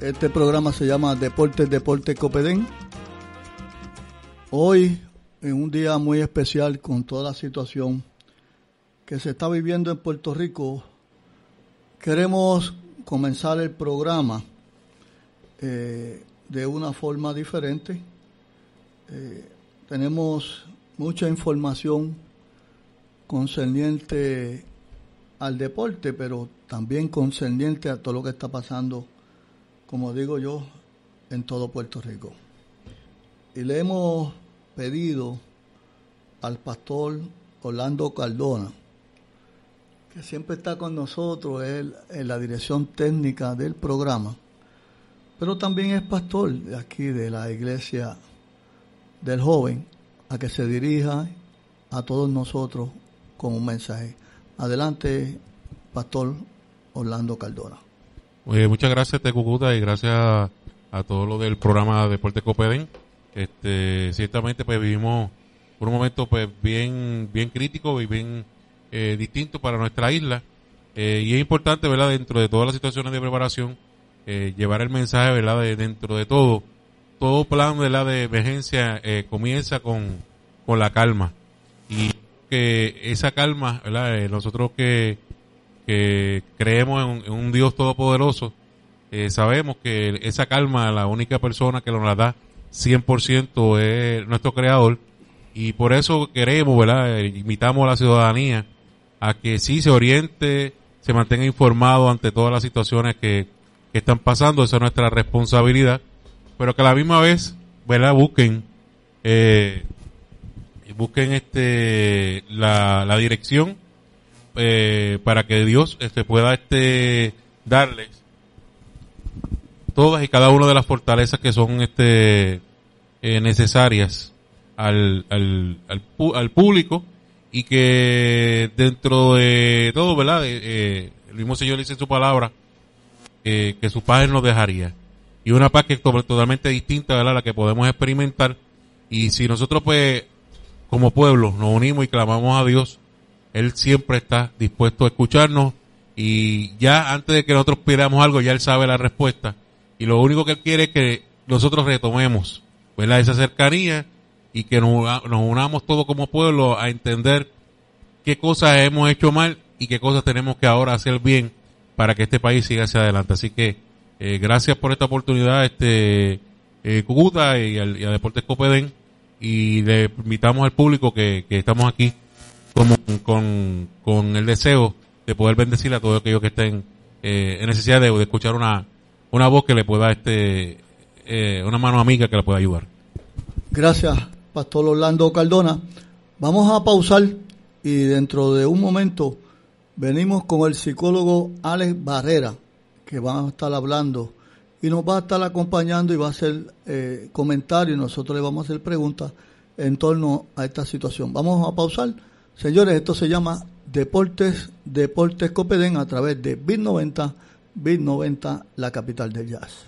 Este programa se llama Deportes Deportes Copedén. Hoy, en un día muy especial con toda la situación que se está viviendo en Puerto Rico, queremos comenzar el programa eh, de una forma diferente. Eh, tenemos mucha información concerniente al deporte, pero también concerniente a todo lo que está pasando como digo yo, en todo Puerto Rico. Y le hemos pedido al pastor Orlando Cardona, que siempre está con nosotros él, en la dirección técnica del programa, pero también es pastor de aquí de la iglesia del joven, a que se dirija a todos nosotros con un mensaje. Adelante, pastor Orlando Cardona. Eh, muchas gracias, Tecucuta, y gracias a, todo lo del programa Deporte Copeden. Este, ciertamente, pues vivimos por un momento, pues bien, bien crítico y bien eh, distinto para nuestra isla. Eh, y es importante, ¿verdad? Dentro de todas las situaciones de preparación, llevar el mensaje, ¿verdad? De, dentro de todo, todo plan, ¿verdad? De emergencia comienza con, con la calma. Y que esa calma, ¿verdad? nosotros que que creemos en, un Dios todopoderoso, eh, sabemos que esa calma, la única persona que nos la da 100% es nuestro creador y por eso queremos, ¿verdad? Invitamos a la ciudadanía a que sí se oriente, se mantenga informado ante todas las situaciones que, están pasando, esa es nuestra responsabilidad, pero que a la misma vez, ¿verdad? Busquen, eh, busquen este, la dirección eh, para que Dios este, pueda este, darles todas y cada una de las fortalezas que son este, eh, necesarias al, al, al, público y que dentro de todo, ¿verdad? Eh, el mismo Señor dice en su palabra que su paz nos dejaría. Y una paz que es totalmente distinta, ¿verdad? La que podemos experimentar. Y si nosotros, pues, como pueblo, nos unimos y clamamos a Dios, él siempre está dispuesto a escucharnos y ya antes de que nosotros pidamos algo, ya Él sabe la respuesta. Y lo único que Él quiere es que nosotros retomemos ¿verdad? esa cercanía y que nos, unamos todos como pueblo a entender qué cosas hemos hecho mal y qué cosas tenemos que ahora hacer bien para que este país siga hacia adelante. Así que eh, gracias por esta oportunidad, este eh, Cucuta y, al, a Deportes Copedén y le invitamos al público que, que estamos aquí con, con, el deseo de poder bendecir a todos aquellos que estén eh, en necesidad de, escuchar una, una voz que le pueda, este, eh, una mano amiga que le pueda ayudar. Gracias, Pastor Orlando Cardona. Vamos a pausar y dentro de un momento venimos con el psicólogo Alex Barrera, que va a estar hablando y nos va a estar acompañando y va a hacer eh, comentarios y nosotros le vamos a hacer preguntas en torno a esta situación. Vamos a pausar Señores, esto se llama Deportes, Deportes Copedén a través de Bit 90, Bit 90, la capital del jazz.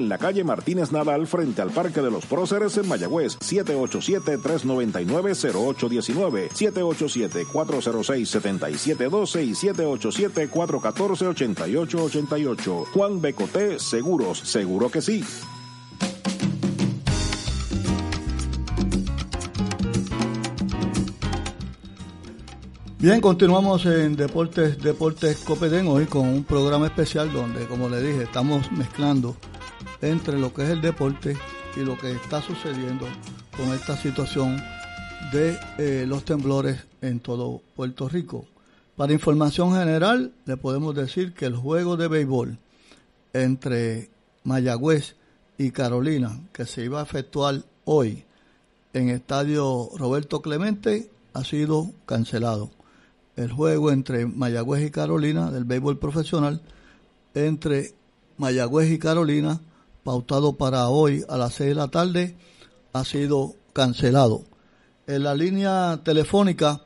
en la calle Martínez Nadal frente al Parque de los Próceres en Mayagüez, 787-399-0819, 787-406-7712 y 787-414-8888. Juan Becoté, Seguros, seguro que sí. Bien, continuamos en Deportes Deportes Copedén hoy con un programa especial donde, como le dije, estamos mezclando entre lo que es el deporte y lo que está sucediendo con esta situación de eh, los temblores en todo Puerto Rico. Para información general, le podemos decir que el juego de béisbol entre Mayagüez y Carolina, que se iba a efectuar hoy en Estadio Roberto Clemente, ha sido cancelado. El juego entre Mayagüez y Carolina del béisbol profesional, entre Mayagüez y Carolina, pautado para hoy a las 6 de la tarde, ha sido cancelado. En la línea telefónica,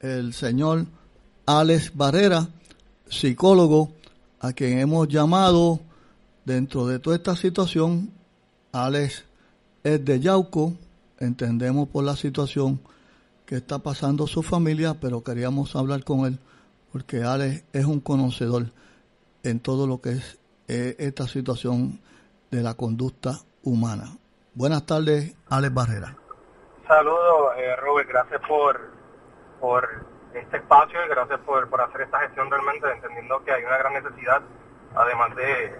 el señor Alex Barrera, psicólogo, a quien hemos llamado dentro de toda esta situación. Alex es de Yauco, entendemos por la situación que está pasando su familia, pero queríamos hablar con él porque Alex es un conocedor en todo lo que es eh, esta situación de la conducta humana. Buenas tardes, Alex Barrera. Saludos, eh, Robert, gracias por, por este espacio y gracias por, por hacer esta gestión realmente, entendiendo que hay una gran necesidad, además de,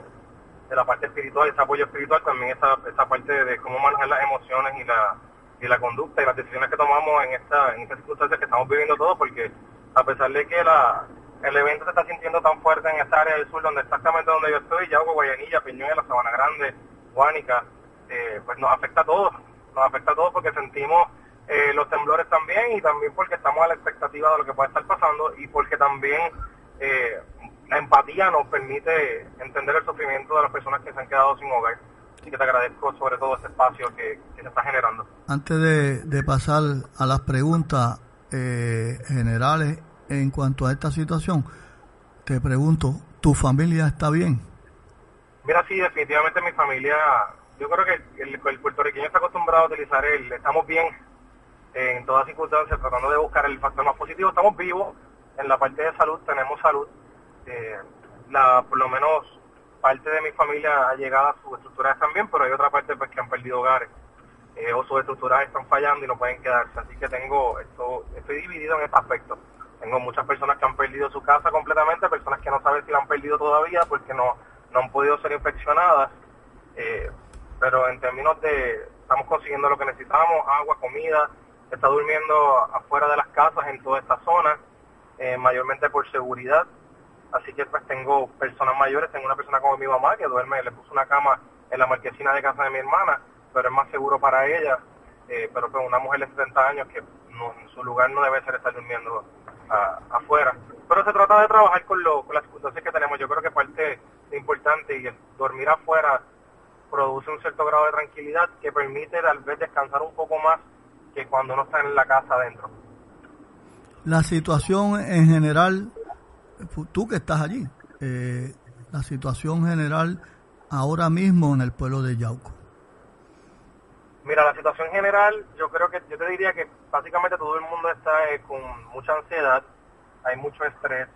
de la parte espiritual, ese apoyo espiritual, también esa, esa parte de cómo manejar las emociones y la, y la conducta y las decisiones que tomamos en esta en estas circunstancias que estamos viviendo todos, porque a pesar de que la, el evento se está sintiendo tan fuerte en esta área del sur, donde exactamente donde yo estoy, Yauco, Guayanilla, Peñuela, Sabana Grande, Guánica, eh, pues nos afecta a todos, nos afecta a todos porque sentimos eh, los temblores también y también porque estamos a la expectativa de lo que puede estar pasando y porque también eh, la empatía nos permite entender el sufrimiento de las personas que se han quedado sin hogar. Así que te agradezco sobre todo ese espacio que, se está generando. Antes de, de pasar a las preguntas generales, en cuanto a esta situación, te pregunto, ¿tu familia está bien? Mira, sí, definitivamente mi familia, yo creo que el, puertorriqueño está acostumbrado a utilizar el, estamos bien en todas circunstancias, tratando de buscar el factor más positivo, estamos vivos, en la parte de salud tenemos salud, eh, la, por lo menos parte de mi familia ha llegado a sus estructuras también, pero hay otra parte pues que han perdido hogares eh, o sus estructuras están fallando y no pueden quedarse, así que tengo esto, estoy dividido en este aspecto. Tengo muchas personas que han perdido su casa completamente, personas que no saben si la han perdido todavía porque no, no han podido ser infeccionadas. Eh, pero en términos de, estamos consiguiendo lo que necesitamos, agua, comida, está durmiendo afuera de las casas en toda esta zona, eh, mayormente por seguridad. Así que pues tengo personas mayores, tengo una persona como mi mamá que duerme, le puso una cama en la marquesina de casa de mi hermana, pero es más seguro para ella. Eh, pero pues una mujer de 70 años que en su lugar no debe ser estar durmiendo afuera. Pero se trata de trabajar con, lo, las circunstancias que tenemos. Yo creo que parte importante y el dormir afuera produce un cierto grado de tranquilidad que permite tal vez descansar un poco más que cuando uno está en la casa adentro. La situación en general, tú que estás allí, eh, la situación general ahora mismo en el pueblo de Yauco. Mira, la situación general, yo creo que, yo te diría que básicamente todo el mundo está eh, con mucha ansiedad, hay mucho estrés,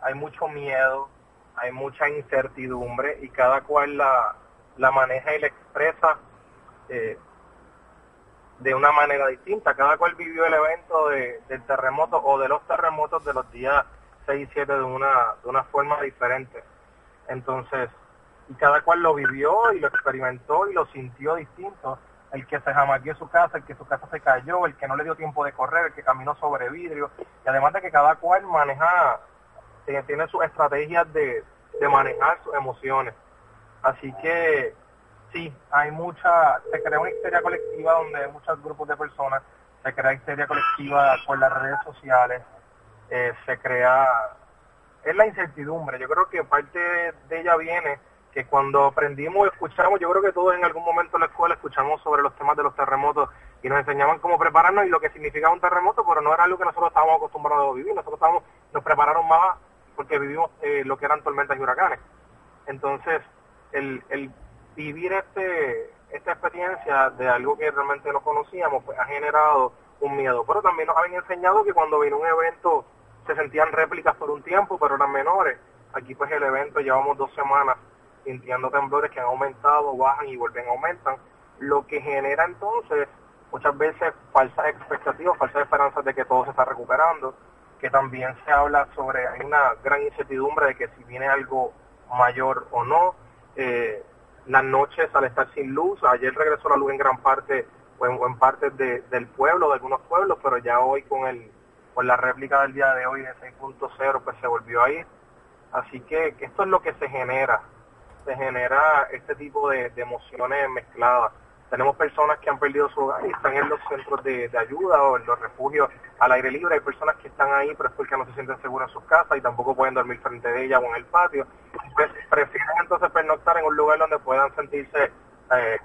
hay mucho miedo, hay mucha incertidumbre y cada cual la, la maneja y la expresa eh, de una manera distinta. Cada cual vivió el evento de, del terremoto o de los terremotos de los días 6 y 7 de una, de una forma diferente. Entonces, y cada cual lo vivió y lo experimentó y lo sintió distinto. El que se jamaqueó su casa, el que su casa se cayó, el que no le dio tiempo de correr, el que caminó sobre vidrio. Y además de que cada cual maneja, tiene sus estrategias de, de manejar sus emociones. Así que sí, hay mucha, se crea una histeria colectiva donde hay muchos grupos de personas, se crea histeria colectiva por las redes sociales, eh, se crea, es la incertidumbre, yo creo que parte de ella viene que cuando aprendimos, escuchamos, yo creo que todos en algún momento en la escuela escuchamos sobre los temas de los terremotos y nos enseñaban cómo prepararnos y lo que significaba un terremoto, pero no era algo que nosotros estábamos acostumbrados a vivir, nosotros estábamos, nos prepararon más porque vivimos eh, lo que eran tormentas y huracanes. Entonces, el, el vivir este esta experiencia de algo que realmente no conocíamos, pues ha generado un miedo. Pero también nos habían enseñado que cuando vino un evento se sentían réplicas por un tiempo, pero eran menores. Aquí pues el evento llevamos dos semanas sintiendo temblores que han aumentado, bajan y vuelven a aumentar, lo que genera entonces muchas veces falsas expectativas, falsas esperanzas de que todo se está recuperando, que también se habla sobre, hay una gran incertidumbre de que si viene algo mayor o no, eh, las noches al estar sin luz, ayer regresó la luz en gran parte o en, parte del pueblo, de algunos pueblos, pero ya hoy con el con la réplica del día de hoy de 6.0 pues se volvió a ir. Así que, esto es lo que se genera, se genera este tipo de, emociones mezcladas. Tenemos personas que han perdido su hogar y están en los centros de, ayuda o en los refugios al aire libre. Hay personas que están ahí pero es porque no se sienten seguras en sus casas y tampoco pueden dormir frente de ella o en el patio. Pues, prefieren entonces pernoctar en un lugar donde puedan sentirse eh,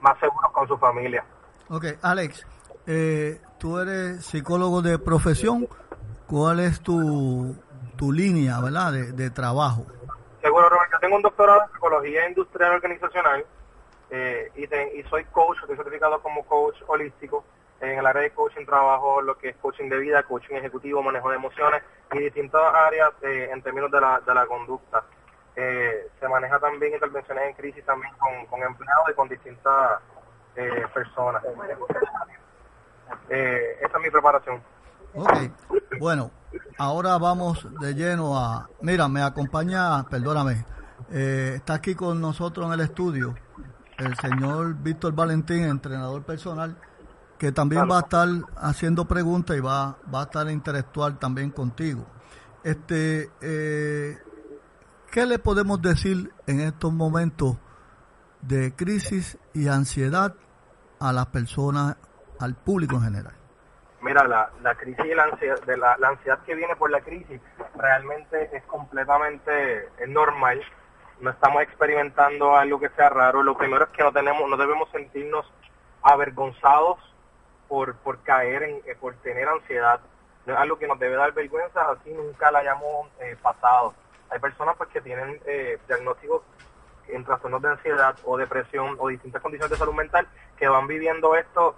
más seguros con su familia. Ok, Alex, eh, tú eres psicólogo de profesión. ¿Cuál es tu, tu línea ¿verdad? De trabajo? Tengo un doctorado en psicología industrial organizacional eh, y, soy coach, estoy certificado como coach holístico. En el área de coaching trabajo lo que es coaching de vida, coaching ejecutivo, manejo de emociones y distintas áreas eh, en términos de la, de la conducta. Eh, se maneja también intervenciones en crisis también con, con empleados y con distintas personas. Esa es mi preparación. Ok, bueno, ahora vamos de lleno a... Mira, me acompaña, perdóname, eh, está aquí con nosotros en el estudio el señor Víctor Valentín, entrenador personal, que también va a estar haciendo preguntas y va, va a estar intelectual también contigo. Este, eh, ¿Qué le podemos decir en estos momentos de crisis y ansiedad a las personas, al público en general? Mira, la, la crisis y la ansiedad, de la, ansiedad que viene por la crisis realmente es completamente normal. No estamos experimentando algo que sea raro. Lo primero es que no tenemos, no debemos sentirnos avergonzados por, por caer en, eh, por tener ansiedad. No es algo que nos debe dar vergüenza, así nunca la hayamos eh, pasado. Hay personas pues que tienen eh, diagnósticos en trastornos de ansiedad o depresión o distintas condiciones de salud mental que van viviendo esto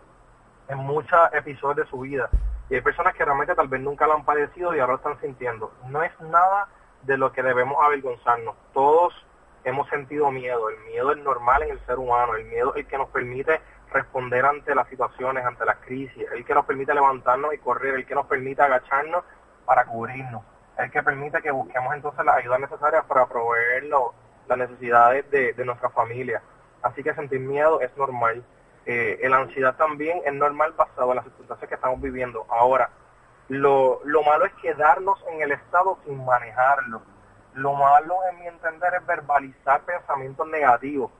en muchos episodios de su vida. Y hay personas que realmente tal vez nunca lo han padecido y ahora lo están sintiendo. No es nada de lo que debemos avergonzarnos. Todos hemos sentido miedo. El miedo es normal en el ser humano. El miedo es el que nos permite responder ante las situaciones, ante las crisis. El que nos permite levantarnos y correr. El que nos permite agacharnos para cubrirnos. El que permite que busquemos entonces las ayudas necesarias para proveer las necesidades de, de nuestra familia. Así que sentir miedo es normal. Eh, la ansiedad también es normal basado en las circunstancias que estamos viviendo. Ahora, lo, lo malo es quedarnos en el estado sin manejarlo. Lo malo, en mi entender, es verbalizar pensamientos negativos.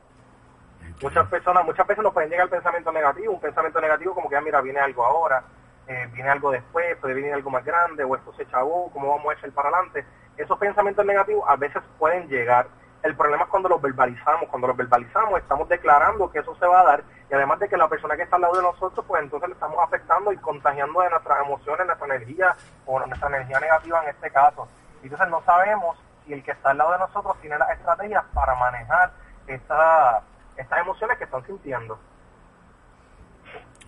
Muchas personas, muchas veces nos pueden llegar el pensamiento negativo, un pensamiento negativo como que, ah, mira, viene algo ahora, eh, viene algo después, puede venir algo más grande, o esto se chavó, ¿cómo vamos a echar para adelante? Esos pensamientos negativos a veces pueden llegar. El problema es cuando los verbalizamos. Cuando los verbalizamos, estamos declarando que eso se va a dar y además de que la persona que está al lado de nosotros, pues entonces le estamos afectando y contagiando de nuestras emociones, nuestra energía o nuestra energía negativa en este caso. Y entonces no sabemos si el que está al lado de nosotros tiene las estrategias para manejar esta, estas emociones que están sintiendo.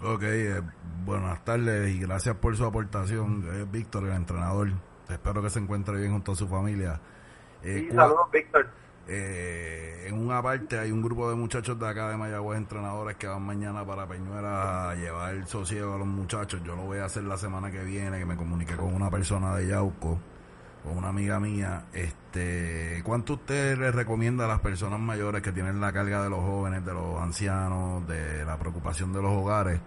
Ok, eh, buenas tardes y gracias por su aportación, eh, Víctor, el entrenador. Espero que se encuentre bien junto a su familia. Eh, saludos, Víctor. Eh, en una parte hay un grupo de muchachos de acá de Mayagüez, entrenadores que van mañana para Peñuela a llevar el sosiego a los muchachos. Yo lo voy a hacer la semana que viene, que me comuniqué con una persona de Yauco, con una amiga mía. Este, ¿Cuánto usted le recomienda a las personas mayores que tienen la carga de los jóvenes, de los ancianos, de la preocupación de los hogares?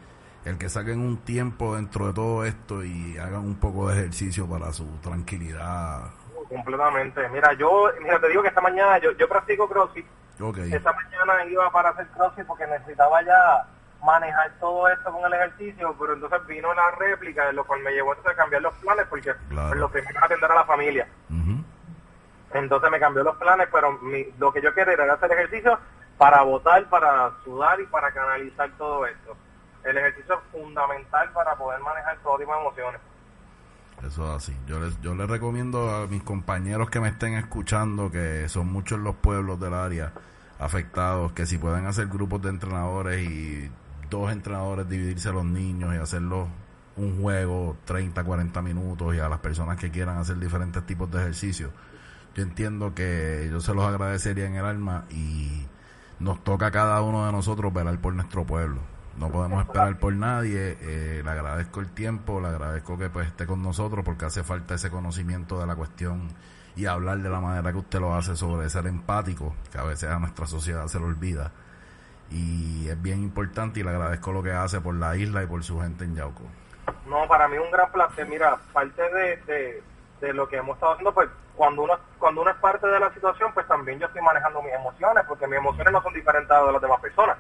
El que saquen un tiempo dentro de todo esto y hagan un poco de ejercicio para su tranquilidad completamente. Mira, yo, mira, te digo que esta mañana yo, yo practico CrossFit. Okay. Esta mañana iba para hacer CrossFit porque necesitaba ya manejar todo esto con el ejercicio, pero entonces vino la réplica, lo cual me llevó entonces a cambiar los planes porque Claro. pues, lo primero atender a la familia. Entonces me cambió los planes, pero mi- lo que yo quería era hacer ejercicio para votar, para sudar y para canalizar todo esto. El ejercicio es fundamental para poder manejar todo tipo de emociones. Eso es así. Yo les, yo les recomiendo a mis compañeros que me estén escuchando, que son muchos los pueblos del área afectados, que si pueden hacer grupos de entrenadores y dos entrenadores dividirse a los niños y hacerlo un juego 30, 40 minutos y a las personas que quieran hacer diferentes tipos de ejercicios. Yo entiendo que yo se los agradecería en el alma y nos toca a cada uno de nosotros velar por nuestro pueblo. No podemos esperar por nadie. eh, le agradezco el tiempo, le agradezco que pues esté con nosotros porque hace falta ese conocimiento de la cuestión y hablar de la manera que usted lo hace sobre ser empático, que a veces a nuestra sociedad se lo olvida. Y es bien importante y le agradezco lo que hace por la isla y por su gente en Yauco. No, para mí un gran placer. Mira, parte de, de, de lo que hemos estado haciendo, pues cuando uno, cuando uno es parte de la situación, pues también yo estoy manejando mis emociones, porque mis emociones no son diferentes a las de las demás personas.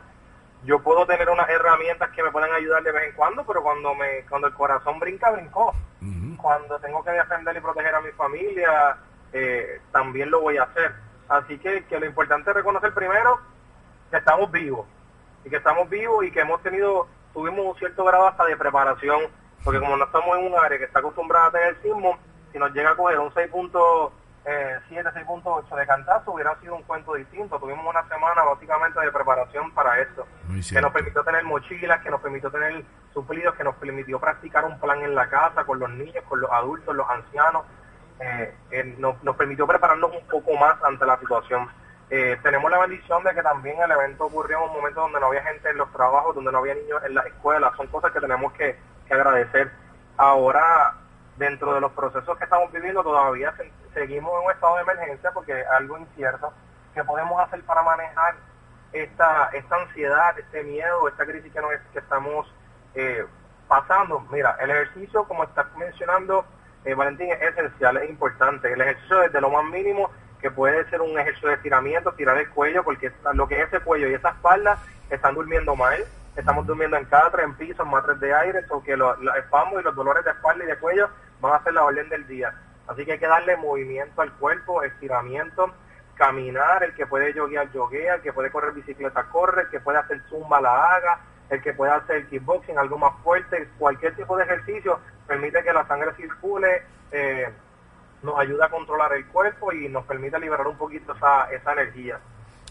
Yo puedo tener unas herramientas que me pueden ayudar de vez en cuando, pero cuando me cuando el corazón brinca, brincó. Cuando tengo que defender y proteger a mi familia, eh, también lo voy a hacer. Así que, que lo importante es reconocer primero que estamos vivos y que estamos vivos y que hemos tenido, tuvimos un cierto grado hasta de preparación, porque como no estamos en un área que está acostumbrada a tener sismo, si nos llega a coger un 6.7, 6.8 de cantazo, hubiera sido un cuento distinto. Tuvimos una semana básicamente de preparación para esto, que nos permitió tener mochilas, que nos permitió tener suplidos, que nos permitió practicar un plan en la casa con los niños, con los adultos, los ancianos, eh, eh, nos, nos permitió prepararnos un poco más ante la situación. Eh, tenemos la bendición de que también el evento ocurrió en un momento donde no había gente en los trabajos, donde no había niños en las escuelas. Son cosas que tenemos que, agradecer. Ahora, dentro de los procesos que estamos viviendo, todavía se- seguimos en un estado de emergencia porque es algo incierto. ¿Qué podemos hacer para manejar esta, esta ansiedad, este miedo, esta crisis que, estamos eh, pasando? Mira, el ejercicio, como estás mencionando, eh, Valentín, es esencial, es importante. El ejercicio desde lo más mínimo, que puede ser un ejercicio de estiramiento, tirar el cuello, porque lo que es ese cuello y esa espalda están durmiendo mal. Estamos durmiendo en catre, en piso, en matres de aire, o que los espasmos y los dolores de espalda y de cuello van a ser la orden del día. Así que hay que darle movimiento al cuerpo, estiramiento, caminar, el que puede yoguear, yoguea, el que puede correr bicicleta, corre, el que puede hacer zumba, la haga, el que puede hacer kickboxing, algo más fuerte, cualquier tipo de ejercicio permite que la sangre circule, eh, nos ayuda a controlar el cuerpo y nos permite liberar un poquito esa, esa energía.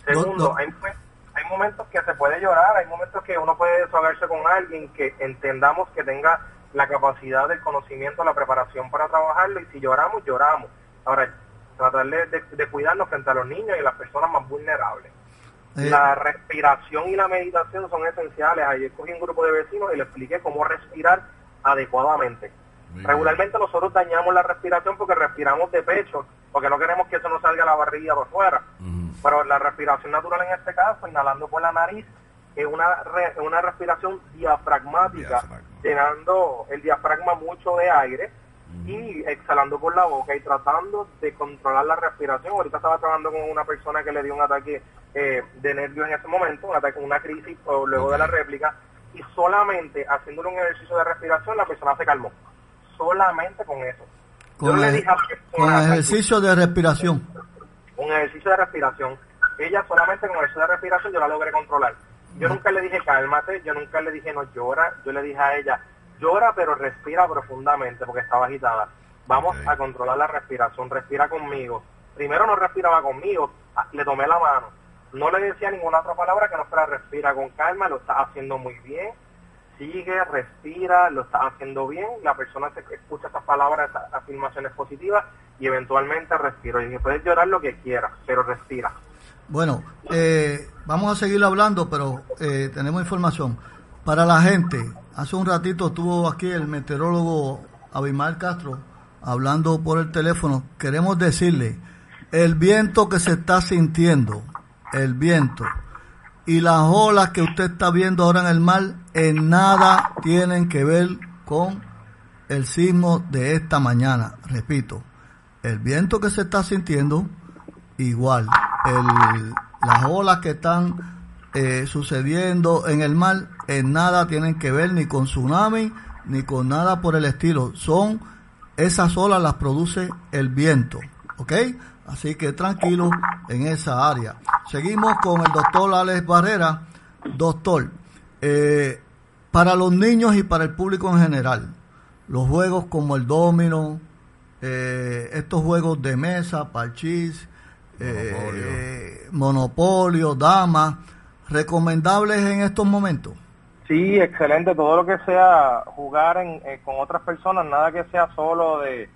Segundo, No, no. Hay, momen- hay momentos que se puede llorar, hay momentos que uno puede desahogarse con alguien que entendamos que tenga la capacidad del conocimiento, la preparación para trabajarlo y si lloramos, lloramos. Ahora, tratar de, de- de cuidarnos frente a los niños y las personas más vulnerables. Eh, La respiración y la meditación son esenciales. Ayer cogí un grupo de vecinos y les expliqué cómo respirar adecuadamente. Muy bien. Regularmente nosotros dañamos la respiración porque respiramos de pecho, porque no queremos que eso nos salga a la barriga por fuera. Pero la respiración natural en este caso, inhalando por la nariz, es una, re- una respiración diafragmática, Diafragma. llenando el diafragma mucho de aire y exhalando por la boca y tratando de controlar la respiración. Ahorita estaba trabajando con una persona que le dio un ataque eh, de nervios en ese momento, un ataque, una crisis luego de la réplica, y solamente haciéndole un ejercicio de respiración la persona se calmó. Solamente con eso. Yo con, le el- dije a con ejercicio de respiración. un ejercicio de respiración. Ella solamente con ejercicio de respiración yo la logré controlar. Yo nunca le dije cálmate, yo nunca le dije no llora, yo le dije a ella llora pero respira profundamente porque estaba agitada. Vamos a controlar la respiración, respira conmigo. Primero no respiraba conmigo, ah, le tomé la mano. No le decía ninguna otra palabra que no fuera respira con calma, lo estás haciendo muy bien. Sigue, respira, lo estás haciendo bien. La persona se escucha esas palabras, esas afirmaciones positivas y eventualmente respiro. Y puedes llorar lo que quieras, pero respira. Bueno, eh, vamos a seguir hablando, pero eh, tenemos información. Para la gente, hace un ratito estuvo aquí el meteorólogo Abimar Castro hablando por el teléfono. Queremos decirle, el viento que se está sintiendo, el viento y las olas que usted está viendo ahora en el mar, en nada tienen que ver con el sismo de esta mañana. Repito, el viento que se está sintiendo, igual. Las olas que están eh, sucediendo en el mar, en nada tienen que ver ni con tsunami, ni con nada por el estilo. Son esas olas las produce el viento. ¿Ok? Así que tranquilo en esa área. Seguimos con el doctor Alex Barrera. Doctor, eh, para los niños y para el público en general, los juegos como el domino, eh, estos juegos de mesa, parchís, eh, monopolio, dama, recomendables en estos momentos. Sí, excelente. Todo lo que sea jugar eh, con otras personas, nada que sea solo de,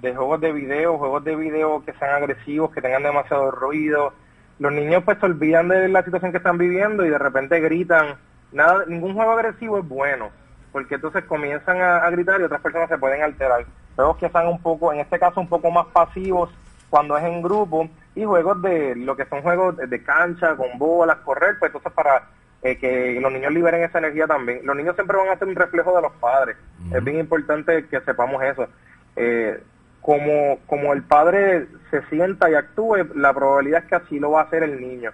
juegos de video, juegos de video que sean agresivos, que tengan demasiado ruido. Los niños pues se olvidan de la situación que están viviendo y de repente gritan. Nada, ningún juego agresivo es bueno, porque entonces comienzan a, gritar y otras personas se pueden alterar. Juegos que sean un poco, en este caso un poco más pasivos cuando es en grupo y juegos de lo que son juegos de cancha, con bolas, correr, pues entonces para eh, que los niños liberen esa energía también. Los niños siempre van a ser un reflejo de los padres. Es bien importante que sepamos eso. Eh, como, como el padre se sienta y actúe, la probabilidad es que así lo va a hacer el niño.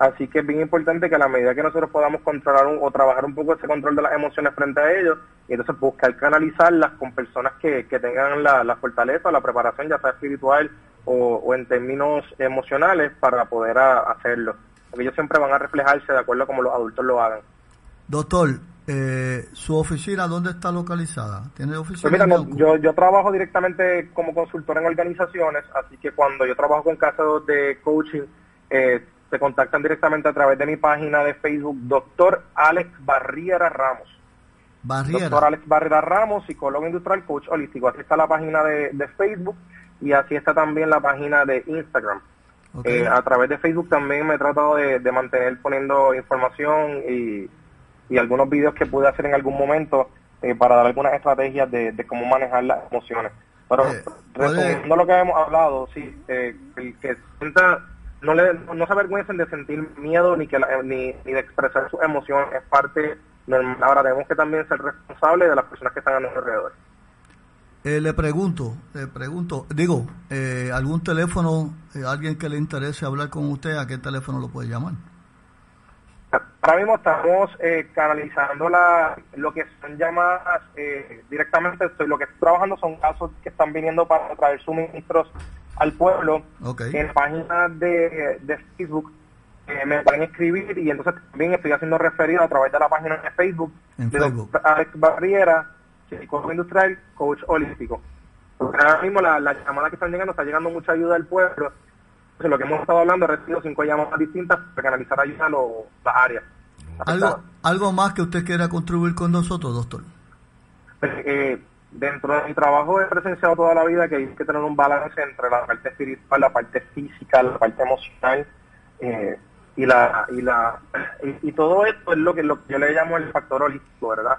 Así que es bien importante que a la medida que nosotros podamos controlar o trabajar un poco ese control de las emociones frente a ellos, y entonces buscar canalizarlas con personas que, que tengan la, la fortaleza, la preparación, ya sea espiritual o, o en términos emocionales, para poder hacerlo porque ellos siempre van a reflejarse de acuerdo a como los adultos lo hagan. Doctor, eh, ¿su oficina dónde está localizada? ¿Tiene oficina? Pues mira, yo, yo trabajo directamente como consultor en organizaciones, así que cuando yo trabajo con casos de coaching, eh, se contactan directamente a través de mi página de Facebook, doctor Alex Barriera Ramos. Barriera. Doctor Alex Barriera Ramos, psicólogo industrial, coach holístico. Así está la página de, de Facebook y así está también la página de Instagram. Eh, a través de Facebook también me he tratado de, mantener poniendo información y, algunos vídeos que pude hacer en algún momento eh, para dar algunas estrategias de, cómo manejar las emociones. Pero eh, resumiendo lo que hemos hablado, sí, el que sienta, no, le, no se avergüencen de sentir miedo ni, que ni, ni de expresar sus emociones, es parte normal. Ahora tenemos que también ser responsables de las personas que están a nuestro alrededor. Eh, le pregunto, le pregunto, digo, eh, algún teléfono, eh, alguien que le interese hablar con usted, ¿a qué teléfono lo puede llamar? Ahora mismo estamos canalizando la, lo que son llamadas directamente, estoy, lo que estoy trabajando son casos que están viniendo para traer suministros al pueblo. En la página de, Facebook me pueden escribir y entonces también estoy haciendo referido a través de la página de Facebook, en Facebook. Alex Barriera psicólogo industrial, coach holístico. ahora mismo la, la llamada que están llegando está llegando mucha ayuda al pueblo. Entonces, lo que hemos estado hablando, he recibido cinco llamadas distintas para canalizar ayuda a las áreas. ¿Algo, ¿Algo más que usted quiera contribuir con nosotros, doctor? Pues, eh, dentro de mi trabajo he presenciado toda la vida que hay que tener un balance entre la parte espiritual, la parte física, la parte emocional eh, y la y la y, todo esto es lo que, lo que yo le llamo el factor holístico, ¿verdad?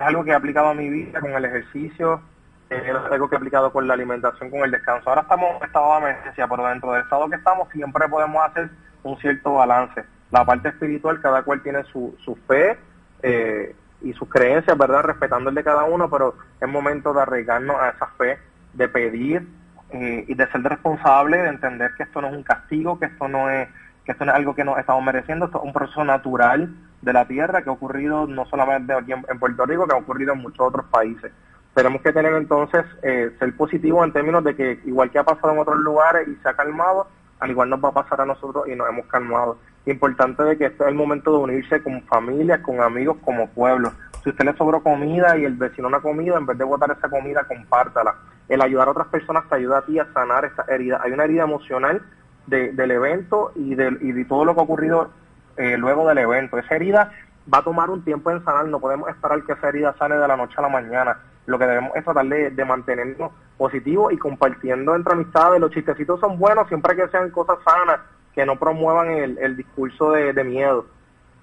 es algo que he aplicado a mi vida con el ejercicio, es algo que he aplicado con la alimentación, con el descanso. Ahora estamos en estado de emergencia, pero dentro del estado que estamos siempre podemos hacer un cierto balance. La parte espiritual, cada cual tiene su, su fe eh, y sus creencias, ¿verdad? Respetando el de cada uno, pero es momento de arriesgarnos a esa fe, de pedir eh, y de ser responsable, de entender que esto no es un castigo, que esto no es que esto no es algo que nos estamos mereciendo, esto es un proceso natural de la Tierra que ha ocurrido no solamente aquí en, Puerto Rico, que ha ocurrido en muchos otros países. Tenemos que tener entonces eh, ser positivos en términos de que igual que ha pasado en otros lugares y se ha calmado, al igual nos va a pasar a nosotros y nos hemos calmado. Importante de que este es el momento de unirse con familias, con amigos, como pueblo. Si usted le sobró comida y el vecino no ha comido, en vez de botar esa comida, compártala. El ayudar a otras personas te ayuda a ti a sanar esa herida. Hay una herida emocional del evento y de, y de todo lo que ha ocurrido eh, luego del evento. Esa herida va a tomar un tiempo en sanar, no podemos esperar que esa herida sane de la noche a la mañana. Lo que debemos es tratar de, mantenernos positivos y compartiendo entre amistades. Los chistecitos son buenos siempre que sean cosas sanas, que no promuevan el, el discurso de, de miedo.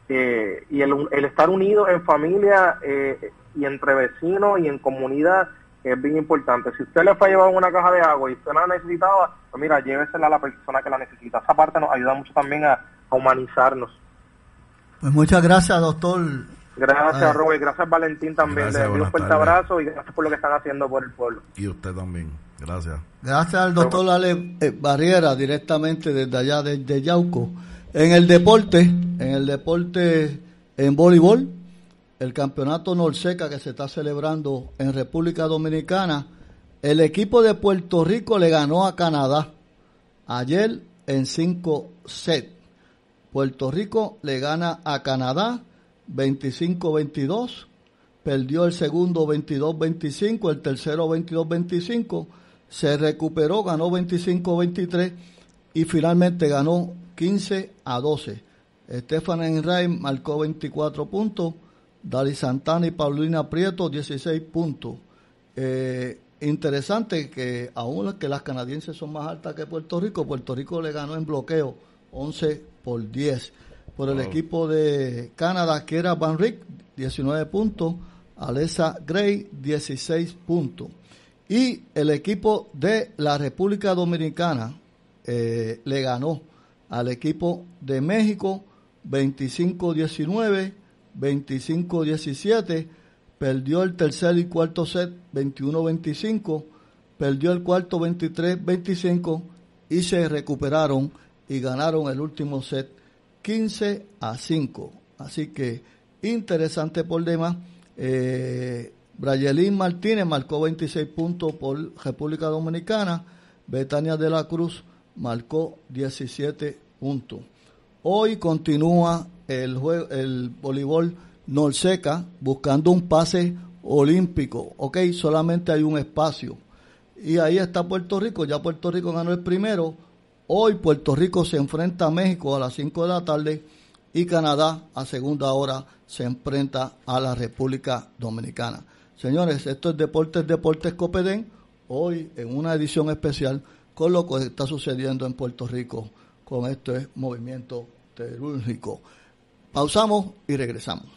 Eh, y el, el, estar unidos en familia eh, y entre vecinos y en comunidad es bien importante. Si usted le fue a llevar una caja de agua y usted la necesitaba, pues mira, llévesela a la persona que la necesita. Esa parte nos ayuda mucho también a, a humanizarnos. Pues muchas gracias, doctor. Gracias, Ah. Robert. Gracias, Valentín, también. Gracias, Le doy un fuerte tardes. abrazo y gracias por lo que están haciendo por el pueblo. Y usted también. Gracias. Gracias al doctor Ale eh, Barriera, directamente desde allá, desde Yauco. En el deporte, en el deporte en voleibol, el campeonato Norseca que se está celebrando en República Dominicana, el equipo de Puerto Rico le ganó a Canadá ayer en 5 sets. Puerto Rico le gana a Canadá 25-22, perdió el segundo 22-25, el tercero 22-25, se recuperó, ganó 25-23 y finalmente ganó 15 a 12. Estefan Enray marcó 24 puntos, Dali Santana y Paulina Prieto 16 puntos. Eh, interesante que aún que las canadienses son más altas que Puerto Rico, Puerto Rico le ganó en bloqueo 11 por 10. Por el equipo de Canadá, que era Van Rick, 19 puntos, Alessa Gray, 16 puntos. Y el equipo de la República Dominicana eh, le ganó al equipo de México 25-19, 25-17, perdió el tercer y cuarto set 21-25, perdió el cuarto 23-25 y se recuperaron y ganaron el último set 15 a 5. Así que interesante por demás. Eh, Brayelín Martínez marcó 26 puntos por República Dominicana. Betania de la Cruz marcó 17 puntos. Hoy continúa el, juego, el voleibol Norseca buscando un pase olímpico. Ok, solamente hay un espacio. Y ahí está Puerto Rico. Ya Puerto Rico ganó el primero. Hoy Puerto Rico se enfrenta a México a las 5 de la tarde y Canadá a segunda hora se enfrenta a la República Dominicana. Señores, esto es Deportes Deportes Copedén, hoy en una edición especial con lo que está sucediendo en Puerto Rico con este movimiento terúrgico. Pausamos y regresamos.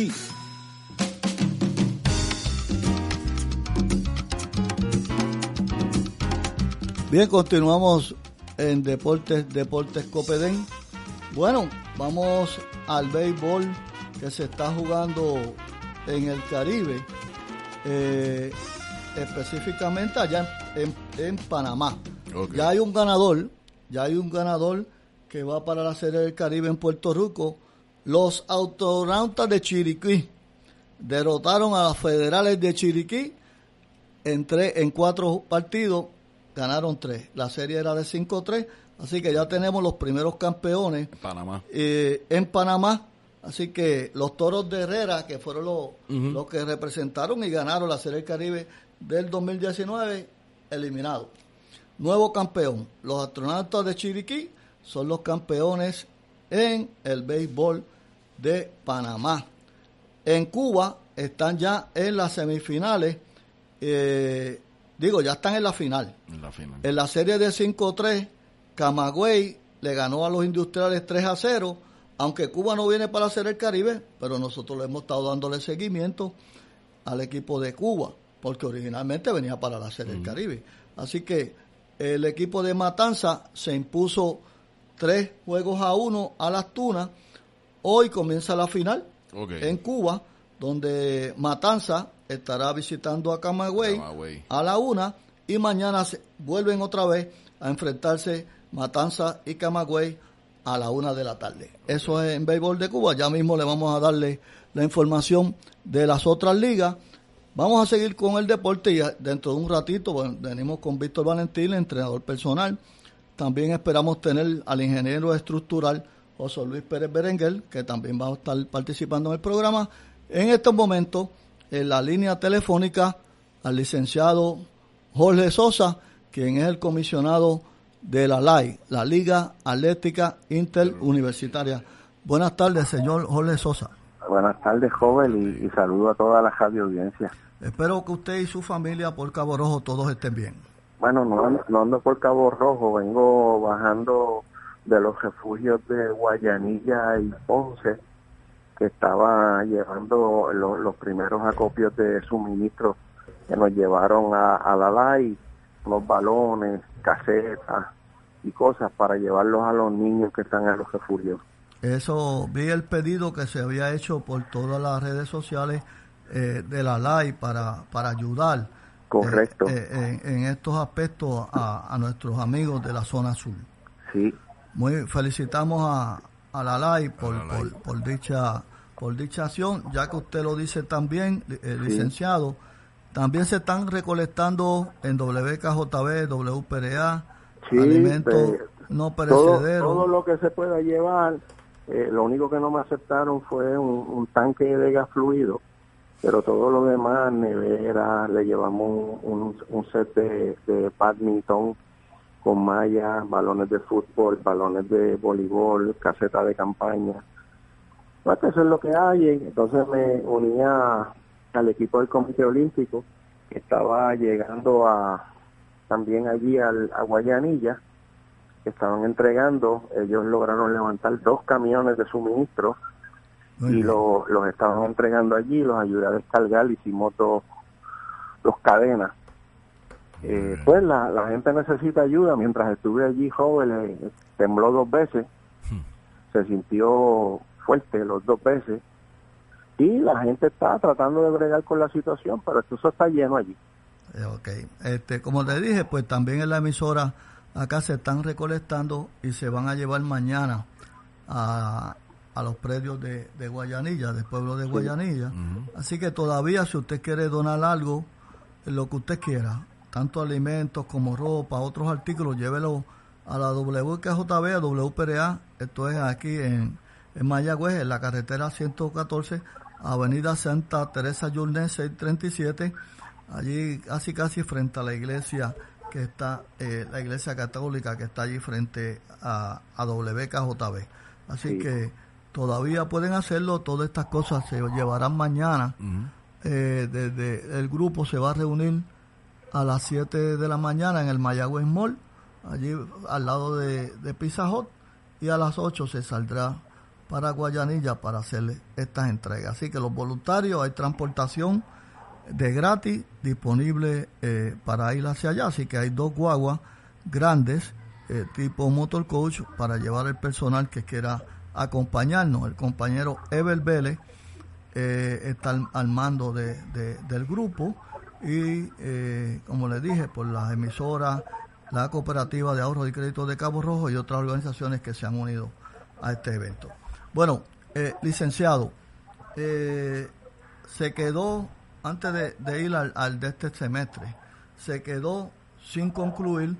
Bien, continuamos en Deportes, Deportes Copedén. Bueno, vamos al béisbol que se está jugando en el Caribe, eh, específicamente allá en, en Panamá. Ya hay un ganador, ya hay un ganador que va para la Serie del Caribe en Puerto Rico Los autonautas de Chiriquí derrotaron a los federales de Chiriquí en, en cuatro partidos, ganaron tres. La serie era de 5-3, así que ya tenemos los primeros campeones En Panamá. eh, en Panamá. Así que los toros de Herrera, que fueron los, los que representaron y ganaron la Serie del Caribe del 2019, eliminados. Nuevo campeón. Los astronautas de Chiriquí son los campeones en el béisbol de Panamá. En Cuba están ya en las semifinales. eh, digo, ya están en la final. En la final. En la serie de 5-3, Camagüey le ganó a los industriales 3 a 0, aunque Cuba no viene para hacer el Caribe, pero nosotros le hemos estado dándole seguimiento al equipo de Cuba, porque originalmente venía para la serie del Caribe. Así que el equipo de Matanza se impuso tres juegos a uno a las Tunas. Hoy comienza la final en Cuba, donde Matanza estará visitando a Camagüey Camagüey. a la una y mañana se vuelven otra vez a enfrentarse Matanza y Camagüey a la una de la tarde. Eso es en béisbol de Cuba. Ya mismo le vamos a darle la información de las otras ligas. Vamos a seguir con el deporte y dentro de un ratito bueno, venimos con Víctor Valentín, entrenador personal. También esperamos tener al ingeniero estructural José Luis Pérez Berenguer, que también va a estar participando en el programa. En estos momentos, en la línea telefónica, al licenciado Jorge Sosa, quien es el comisionado de la LAI, la Liga Atlética Interuniversitaria. Buenas tardes, señor Jorge Sosa. Buenas tardes, joven, y, y saludo a toda la radio audiencia. Espero que usted y su familia por Cabo Rojo todos estén bien. Bueno, no, ando- no ando por Cabo Rojo, vengo bajando de los refugios de Guayanilla y Ponce, que estaba llevando lo- los primeros acopios de suministros que nos llevaron a, a la LAI, los balones, casetas y cosas para llevarlos a los niños que están en los refugios. Eso, vi el pedido que se había hecho por todas las redes sociales eh, de la LAI para, para ayudar Correcto. eh, eh, en, en estos aspectos a, a nuestros amigos de la zona sur. Sí, Muy felicitamos a, a la LAI por, la por, por dicha por dicha acción, ya que usted lo dice también, eh, licenciado, también se están recolectando en WKJB, WPRA, Sí, alimentos no todo, perecederos. todo lo que se pueda llevar. eh, lo único que no me aceptaron fue un, un tanque de gas fluido, pero todo lo demás, nevera, le llevamos un, set de, de badminton con mallas, balones de fútbol, balones de voleibol, caseta de campaña. Pues eso es lo que hay. Entonces me unía al equipo del Comité Olímpico, que estaba llegando a también allí al, a Guayanilla, que estaban entregando. Ellos lograron levantar dos camiones de suministro Muy y lo- los estaban entregando allí, los ayudé a descargar, hicimos dos, dos cadenas. Eh, pues la, la gente necesita ayuda. Mientras estuve allí joven, eh, tembló dos veces, se sintió fuerte los dos veces y la gente está tratando de bregar con la situación, pero esto eso está lleno allí. Eh, Ok, este, como te dije, pues también en la emisora acá se están recolectando y se van a llevar mañana a, a los predios de, de Guayanilla, del pueblo de Guayanilla. Así que todavía si usted quiere donar algo, lo que usted quiera, tanto alimentos como ropa, otros artículos, llévelo a la WKJB, a WPRA, esto es aquí en, en Mayagüez, en la carretera 114, Avenida Santa Teresa Yurnes 637, allí casi casi frente a la iglesia que está, eh, la iglesia católica que está allí frente a, a WKJB. Así Sí. que todavía pueden hacerlo, todas estas cosas se llevarán mañana. Eh, desde el grupo se va a reunir a las 7 de la mañana en el Mayagüez Mall, allí al lado de, de Pizza Hut, y a las 8 se saldrá para Guayanilla para hacerle estas entregas. Así que los voluntarios, hay transportación de gratis disponible eh, para ir hacia allá. Así que hay dos guaguas grandes, eh, tipo motor coach, para llevar el personal que quiera acompañarnos. El compañero Ever Vélez eh, está al, al mando de, de- del grupo y, eh, como les dije, por las emisoras, la cooperativa de ahorro y crédito de Cabo Rojo y otras organizaciones que se han unido a este evento. Bueno, Eh, licenciado, eh, se quedó, antes de, ir al, de este semestre, se quedó sin concluir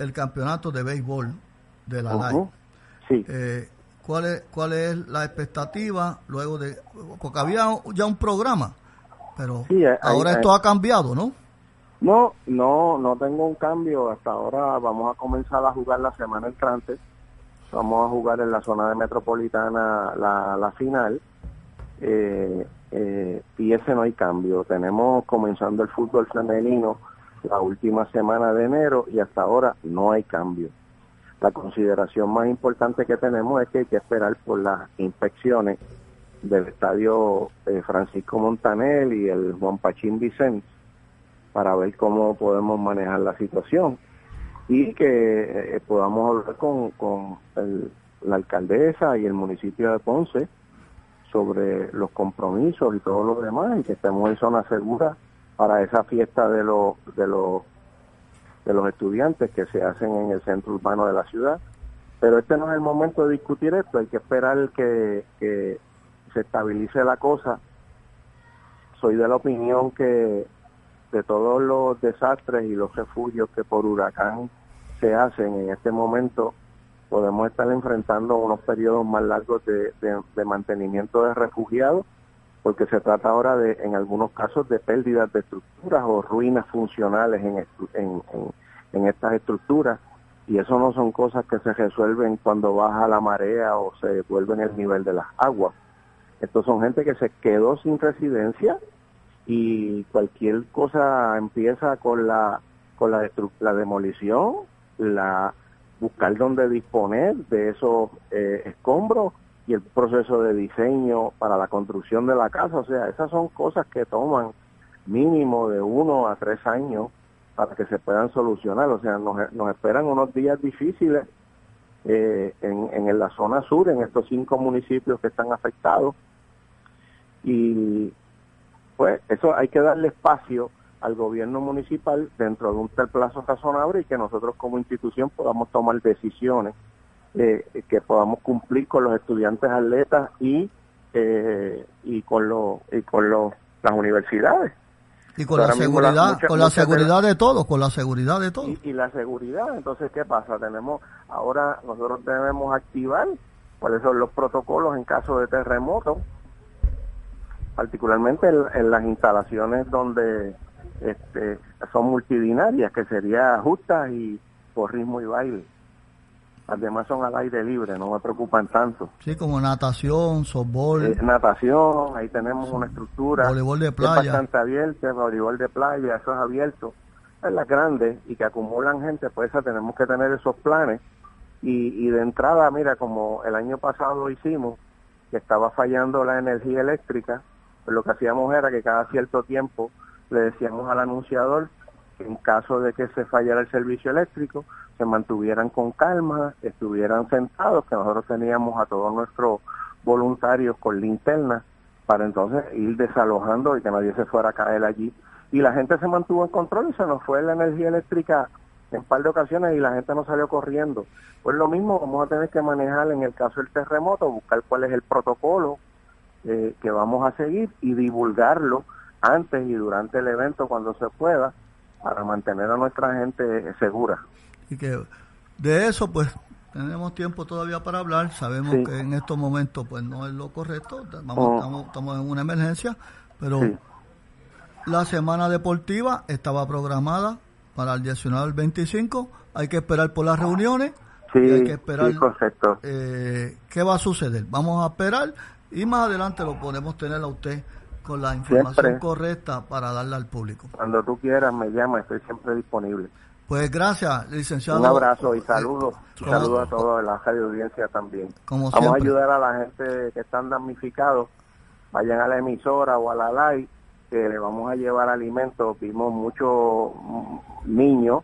el campeonato de béisbol de la uh Sí. Eh, ¿cuál, es, ¿Cuál es la expectativa luego de...? Porque había ya un programa, pero ahora esto ha cambiado, ¿no? No, no, no tengo un cambio. Hasta ahora vamos a comenzar a jugar la semana entrante. Vamos a jugar en la zona de metropolitana la, la final. Eh, eh, y ese no hay cambio. Tenemos comenzando el fútbol femenino la última semana de enero y hasta ahora no hay cambio. La consideración más importante que tenemos es que hay que esperar por las inspecciones del estadio eh, Francisco Montanel y el Juan Pachín Vicente para ver cómo podemos manejar la situación. Y que eh, podamos hablar con, con la alcaldesa y el municipio de Ponce sobre los compromisos y todo lo demás y que estemos en zona segura para esa fiesta de los de los de los estudiantes que se hacen en el centro urbano de la ciudad. Pero este no es el momento de discutir esto, hay que esperar que, que se estabilice la cosa. Soy de la opinión que de todos los desastres y los refugios que por huracán se hacen en este momento, podemos estar enfrentando unos periodos más largos de, de mantenimiento de refugiados porque se trata ahora de, en algunos casos, de pérdidas de estructuras o ruinas funcionales en, estas estructuras, y eso no son cosas que se resuelven cuando baja la marea o se vuelven el nivel de las aguas. Estos son gente que se quedó sin residencia y cualquier cosa empieza con la demolición, la buscar dónde disponer de esos eh, escombros y el proceso de diseño para la construcción de la casa. O sea, esas son cosas que toman mínimo de uno a tres años para que se puedan solucionar. O sea, nos, nos esperan unos días difíciles eh, en, en la zona sur, en estos cinco municipios que están afectados. Y pues eso hay que darle espacio al gobierno municipal dentro de un plazo razonable y que nosotros como institución podamos tomar decisiones eh, que podamos cumplir con los estudiantes atletas y eh, y con los y con los las universidades. Y con la seguridad con la seguridad de, todos con la seguridad de todos. Y, la seguridad entonces qué pasa tenemos ahora nosotros debemos activar cuáles son los protocolos en caso de terremoto particularmente en, las instalaciones donde este, son multidinarias que sería justas y por ritmo y baile además son al aire libre, no me preocupan tanto. Sí, como natación, softball. Eh, natación, ahí tenemos una estructura. Voleibol de playa. Es bastante abierta, voleibol de playa, eso es abierto. Es la grande y que acumulan gente, pues tenemos que tener esos planes. Y, y de entrada, mira, como el año pasado hicimos, que estaba fallando la energía eléctrica, pues lo que hacíamos era que cada cierto tiempo le decíamos al anunciador en caso de que se fallara el servicio eléctrico, se mantuvieran con calma, estuvieran sentados, que nosotros teníamos a todos nuestros voluntarios con linterna para entonces ir desalojando y que nadie se fuera a caer allí. Y la gente se mantuvo en control y se nos fue la energía eléctrica en par de ocasiones y la gente no salió corriendo. Pues lo mismo vamos a tener que manejar en el caso del terremoto, buscar cuál es el protocolo eh, que vamos a seguir y divulgarlo antes y durante el evento cuando se pueda para mantener a nuestra gente segura. Y que de eso pues tenemos tiempo todavía para hablar, sabemos que en estos momentos pues no es lo correcto, oh. estamos, en una emergencia, pero la semana deportiva estaba programada para el 19 al 25, hay que esperar por las reuniones, hay que esperar eh, qué va a suceder, vamos a esperar y más adelante lo podemos tener a usted con la información correcta para darla al público. Cuando tú quieras me llama, estoy siempre disponible. Pues gracias, licenciado. Un abrazo y saludos. Y saludos a toda la radio audiencia también. Vamos a ayudar a la gente que están damnificados. Vayan a la emisora o a la live, que le vamos a llevar alimentos. Vimos muchos niños.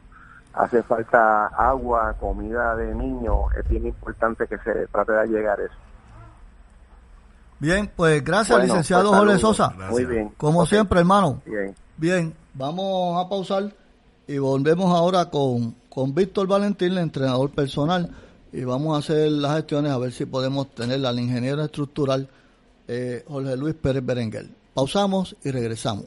Hace falta agua, comida de niños. Es bien importante que se trate de llegar eso. Bien, pues gracias, licenciado pues, Jorge Sosa. Muy bien. Como siempre, hermano. Bien. Bien, vamos a pausar y volvemos ahora con, con Víctor Valentín, el entrenador personal y vamos a hacer las gestiones a ver si podemos tener al ingeniero estructural eh, Jorge Luis Pérez Berenguer. Pausamos y regresamos.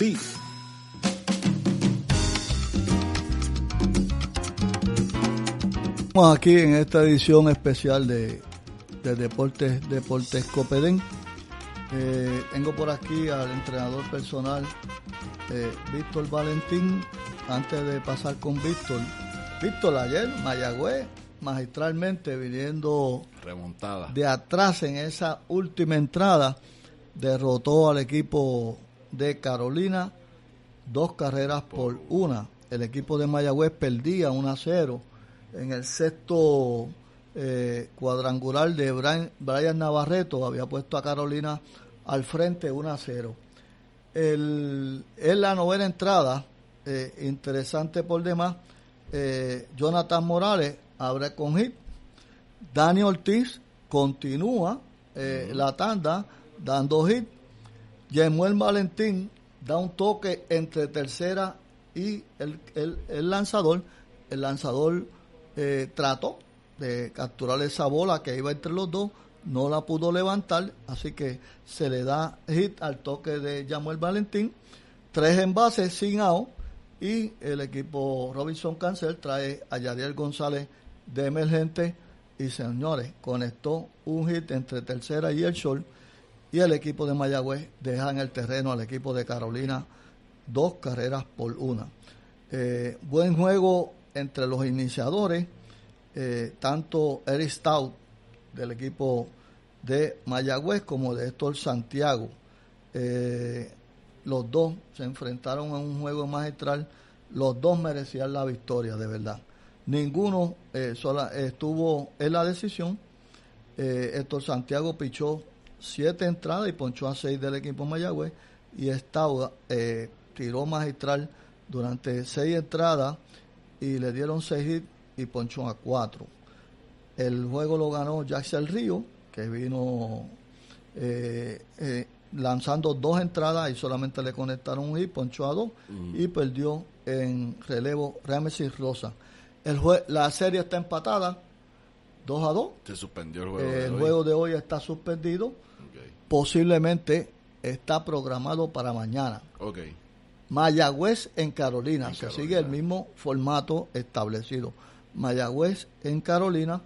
sí. Estamos aquí en esta edición especial de, Deportes, Deportes Copedén. Eh, tengo por aquí al entrenador personal eh, Víctor Valentín. Antes de pasar con Víctor, Víctor ayer, Mayagüez, magistralmente viniendo remontada de atrás en esa última entrada, derrotó al equipo de Carolina, dos carreras por una. El equipo de Mayagüez perdía 1 a 0 en el sexto eh, cuadrangular de Brian, Navarreto, había puesto a Carolina al frente 1 a 0. El, en la novena entrada, eh, interesante por demás, eh, Jonathan Morales abre con hit. Dani Ortiz continúa la tanda dando hit Yemuel Valentín da un toque entre tercera y el, el, lanzador. El lanzador eh, trató de capturar esa bola que iba entre los dos, no la pudo levantar, así que se le da hit al toque de Yamuel Valentín. Tres envases sin out y el equipo Robinson Cancel trae a Yadiel González de emergente y señores, conectó un hit entre tercera y el short y el equipo de Mayagüez deja en el terreno al equipo de Carolina dos carreras por una. Eh, buen juego entre los iniciadores, eh, tanto Eric Stout del equipo de Mayagüez como de Héctor Santiago. Eh, los dos se enfrentaron en un juego magistral, los dos merecían la victoria, de verdad. Ninguno estuvo en la decisión. Héctor Santiago pichó siete entradas y ponchó a seis del equipo Mayagüez y Estauda eh, tiró magistral durante seis entradas y le dieron seis hits y ponchó a cuatro. El juego lo ganó Jackson Río, que vino eh, eh, lanzando dos entradas y solamente le conectaron un hit, ponchó a dos mm. y perdió en relevo Ramesis Rosa. El la serie está empatada, 2 a 2. Se suspendió el juego. el juego de hoy está suspendido posiblemente está programado para mañana. Okay. Mayagüez en Carolina, se sigue el mismo formato establecido. Mayagüez en Carolina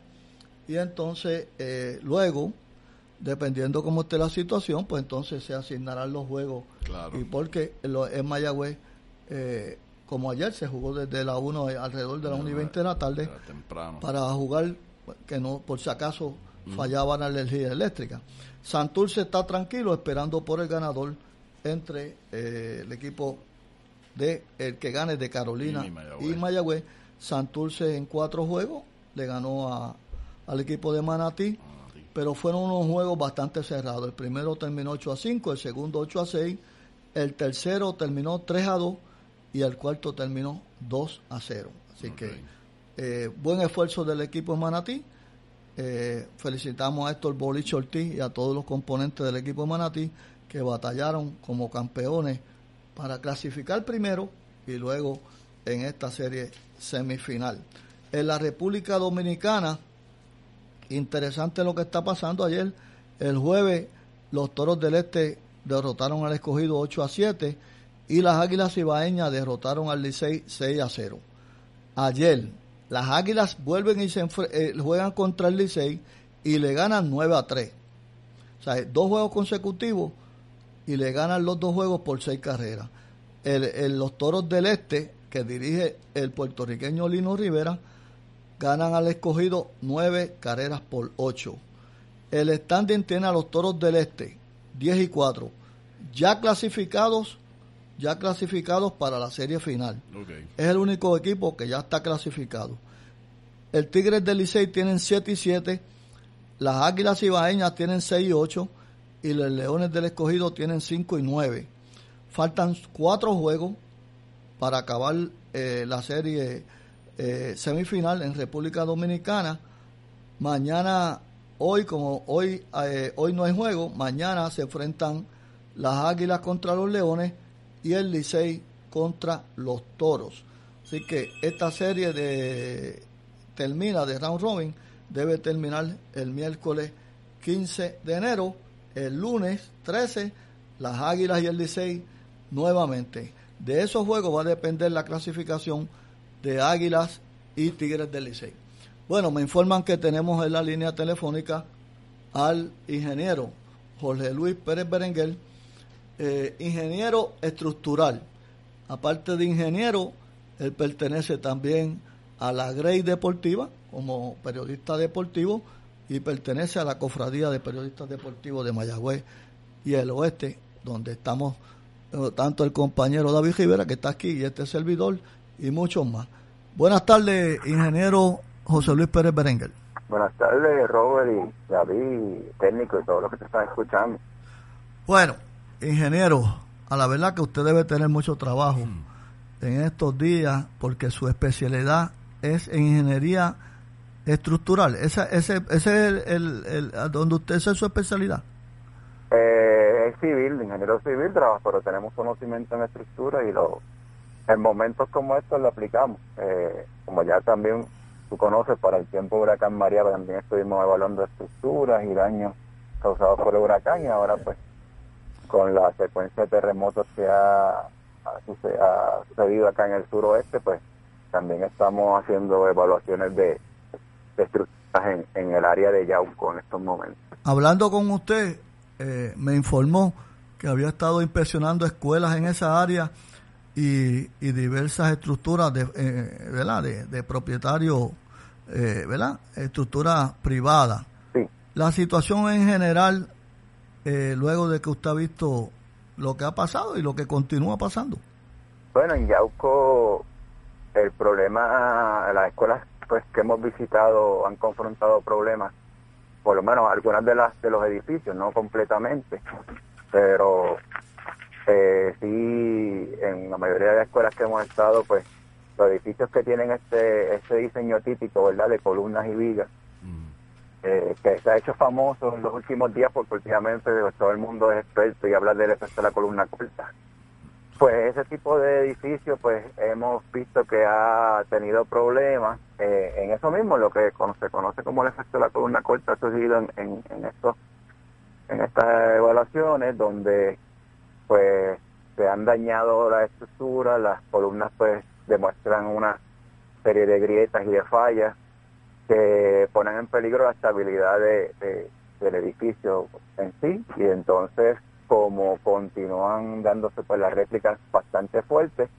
y entonces eh, luego, dependiendo cómo esté la situación, pues entonces se asignarán los juegos. Claro. Y porque en Mayagüez, eh, como ayer se jugó desde la 1 alrededor de la 1 y 20 de la tarde, temprano. para jugar, que no, por si acaso fallaba la energía eléctrica. Santurce está tranquilo esperando por el ganador entre eh, el equipo de el que gane de Carolina y Mayagüez. Santurce en cuatro juegos le ganó a, al equipo de Manatí, pero fueron unos juegos bastante cerrados. El primero terminó 8 a 5, el segundo 8 a 6, el tercero terminó 3 a 2 y el cuarto terminó 2 a 0. Así que eh, buen esfuerzo del equipo de Manatí. Eh, felicitamos a Héctor Bolich Ortiz y a todos los componentes del equipo de Manatí que batallaron como campeones para clasificar primero y luego en esta serie semifinal. En la República Dominicana, interesante lo que está pasando ayer. El jueves los Toros del Este derrotaron al escogido 8 a 7 y las Águilas Ibaeñas derrotaron al Licey 6 a 0. Ayer las Águilas vuelven y se eh, juegan contra el Licey y le ganan 9 a 3. O sea, dos juegos consecutivos y le ganan los dos juegos por seis carreras. El, los Toros del Este, que dirige el puertorriqueño Lino Rivera, ganan al escogido nueve carreras por ocho. El standing tiene a los Toros del Este 10 y 4, ya clasificados, ya clasificados para la serie final. Es el único equipo que ya está clasificado. El Tigres del Licey tienen 7 y 7, las Águilas Ibaeñas tienen 6 y 8 y los Leones del Escogido tienen 5 y 9. Faltan cuatro juegos para acabar eh, la serie eh, semifinal en República Dominicana. Mañana, hoy, como hoy, eh, hoy no hay juego, mañana se enfrentan las Águilas contra los Leones y el Licey contra los Toros. Así que esta serie de termina de round robin debe terminar el miércoles 15 de enero el lunes 13 las Águilas y el Licey nuevamente. De esos juegos va a depender la clasificación de Águilas y Tigres del Licey. Bueno, me informan que tenemos en la línea telefónica al ingeniero Jorge Luis Pérez Berenguer, eh, ingeniero estructural. Aparte de ingeniero, él pertenece también a la Grey Deportiva como periodista deportivo y pertenece a la Cofradía de Periodistas Deportivos de Mayagüez y el Oeste, donde estamos eh, tanto el compañero David Rivera, que está aquí, y este servidor, y muchos más. Buenas tardes, ingeniero José Luis Pérez Berenguer. Buenas tardes, Robert y David, técnico y todos los que te están escuchando. Bueno, ingeniero, a la verdad que usted debe tener mucho trabajo en estos días porque su especialidad es en ingeniería estructural. ¿Ese, ese, ese es el, el, donde usted es su especialidad? Eh, es civil, ingeniero civil, pero tenemos conocimiento en estructura y lo, en momentos como estos lo aplicamos. Eh, como ya también tú conoces, para el tiempo huracán María también estuvimos evaluando estructuras y daños causados por el huracán y ahora pues con la secuencia de terremotos que ha sucedido acá en el suroeste, pues también estamos haciendo evaluaciones de estructuras en, el área de Yauco en estos momentos. Hablando con usted, eh, me informó que había estado inspeccionando escuelas en esa área y, diversas estructuras de, eh, ¿verdad? de, propietarios, eh, ¿verdad? Estructuras privadas. Sí. La situación en general, luego de que usted ha visto lo que ha pasado y lo que continúa pasando. Bueno, en Yauco el problema, las escuelas pues que hemos visitado han confrontado problemas, por lo menos algunas de las de los edificios, no completamente, pero eh, sí en la mayoría de las escuelas que hemos estado, pues los edificios que tienen este este diseño típico, ¿verdad? De columnas y vigas, eh, que se ha hecho famoso en los últimos días porque últimamente todo el mundo es experto y habla del efecto de la columna corta. Pues ese tipo de edificio, pues hemos visto que ha tenido problemas eh, en eso mismo, lo que se conoce como el efecto de la columna corta ha surgido en, estos, en estas evaluaciones donde pues se han dañado la estructura, las columnas pues demuestran una serie de grietas y de fallas que ponen en peligro la estabilidad de, del edificio en sí y entonces como continúan dándose pues las réplicas bastante fuertes,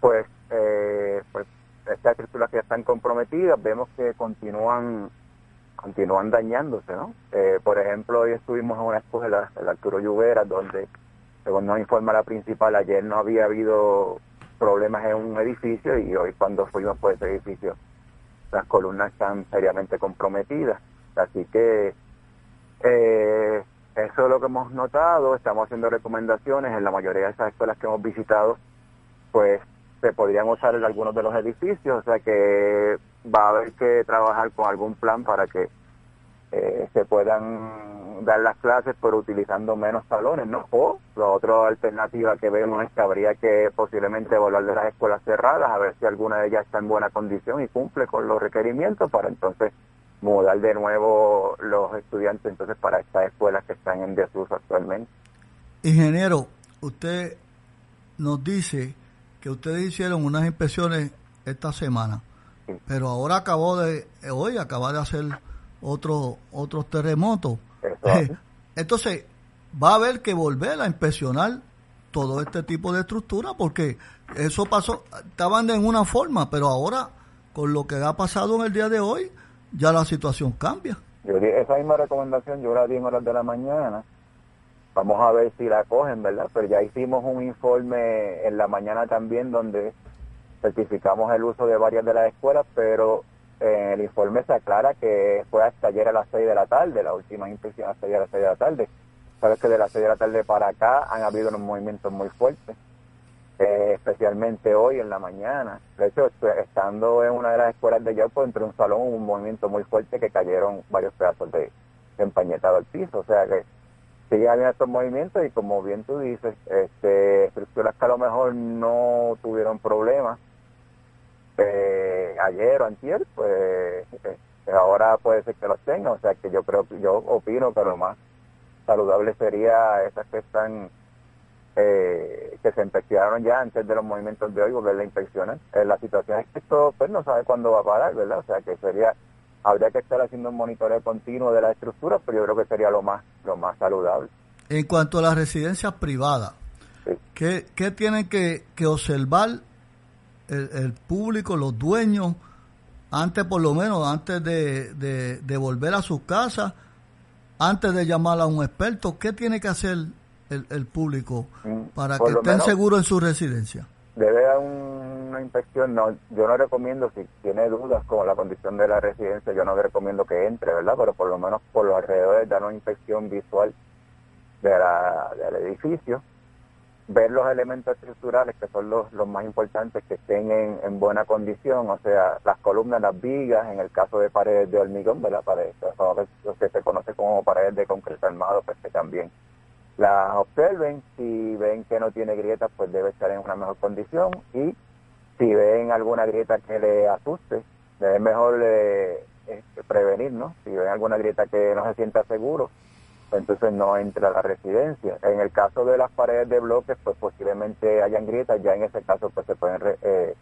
pues, eh, pues estas estructuras que ya están comprometidas, vemos que continúan continúan dañándose, ¿no? Eh, por ejemplo, hoy estuvimos en una escuela, el Arturo Lluvera, donde, según nos informa la principal, ayer no había habido problemas en un edificio y hoy cuando fuimos por ese edificio las columnas están seriamente comprometidas. Así que eh, eso es lo que hemos notado, estamos haciendo recomendaciones en la mayoría de esas escuelas que hemos visitado, pues se podrían usar en algunos de los edificios, o sea que va a haber que trabajar con algún plan para que eh, se puedan dar las clases pero utilizando menos salones, ¿no? O la otra alternativa que vemos es que habría que posiblemente volar de las escuelas cerradas a ver si alguna de ellas está en buena condición y cumple con los requerimientos para entonces mudar de nuevo los estudiantes entonces para estas escuelas que están en desuso actualmente. Ingeniero, usted nos dice que ustedes hicieron unas inspecciones esta semana, pero ahora acabó de, hoy acaba de hacer otro, otros terremotos. Entonces, va a haber que volver a inspeccionar todo este tipo de estructura porque eso pasó, estaban en una forma, pero ahora con lo que ha pasado en el día de hoy, ya la situación cambia. Yo, esa misma recomendación yo la di en horas de la mañana. Vamos a ver si la cogen, ¿verdad? Pero ya hicimos un informe en la mañana también donde certificamos el uso de varias de las escuelas, pero en el informe se aclara que fue hasta ayer a las 6 de la tarde, la última inspección hasta ayer a las 6 de la tarde. Sabes que de las 6 de la tarde para acá han habido unos movimientos muy fuertes, eh, especialmente hoy en la mañana. De hecho, estando en una de las escuelas de Yauco, entre un salón un movimiento muy fuerte que cayeron varios pedazos de, empañetado al piso. O sea que sigue habiendo estos movimientos y como bien tú dices, este, estructuras que a lo mejor no tuvieron problemas eh, ayer o antier, pues eh, ahora puede ser que los tenga, o sea que yo creo, yo opino que lo más saludable sería esas que están, eh, que se inspeccionaron ya antes de los movimientos de hoy, volver la inspeccionar. Eh, la situación es que esto pues no sabe cuándo va a parar, ¿verdad? O sea que sería, habría que estar haciendo un monitoreo continuo de la estructura, pero yo creo que sería lo más, lo más saludable. En cuanto a las residencias privadas, ¿qué, ¿qué, tienen que, que observar el, público, los dueños, antes por lo menos, antes de, de, volver a sus casas, antes de llamar a un experto, ¿qué tiene que hacer el, el público mm, para que estén seguros en su residencia? Debe haber una inspección, no, yo no recomiendo, si tiene dudas con la condición de la residencia, yo no le recomiendo que entre, ¿verdad? Pero por lo menos por los alrededores dar una inspección visual de la, del edificio ver los elementos estructurales que son los, los más importantes que estén en, en, buena condición, o sea, las columnas, las vigas, en el caso de paredes de hormigón, de la pared, lo que se conoce como paredes de concreto armado, pues que también las observen, si ven que no tiene grietas, pues debe estar en una mejor condición y si ven alguna grieta que le asuste, es mejor eh, este, prevenir, ¿no? Si ven alguna grieta que no se sienta seguro, entonces no entra a la residencia. En el caso de las paredes de bloques, pues posiblemente hayan grietas, ya en ese caso pues se pueden eh,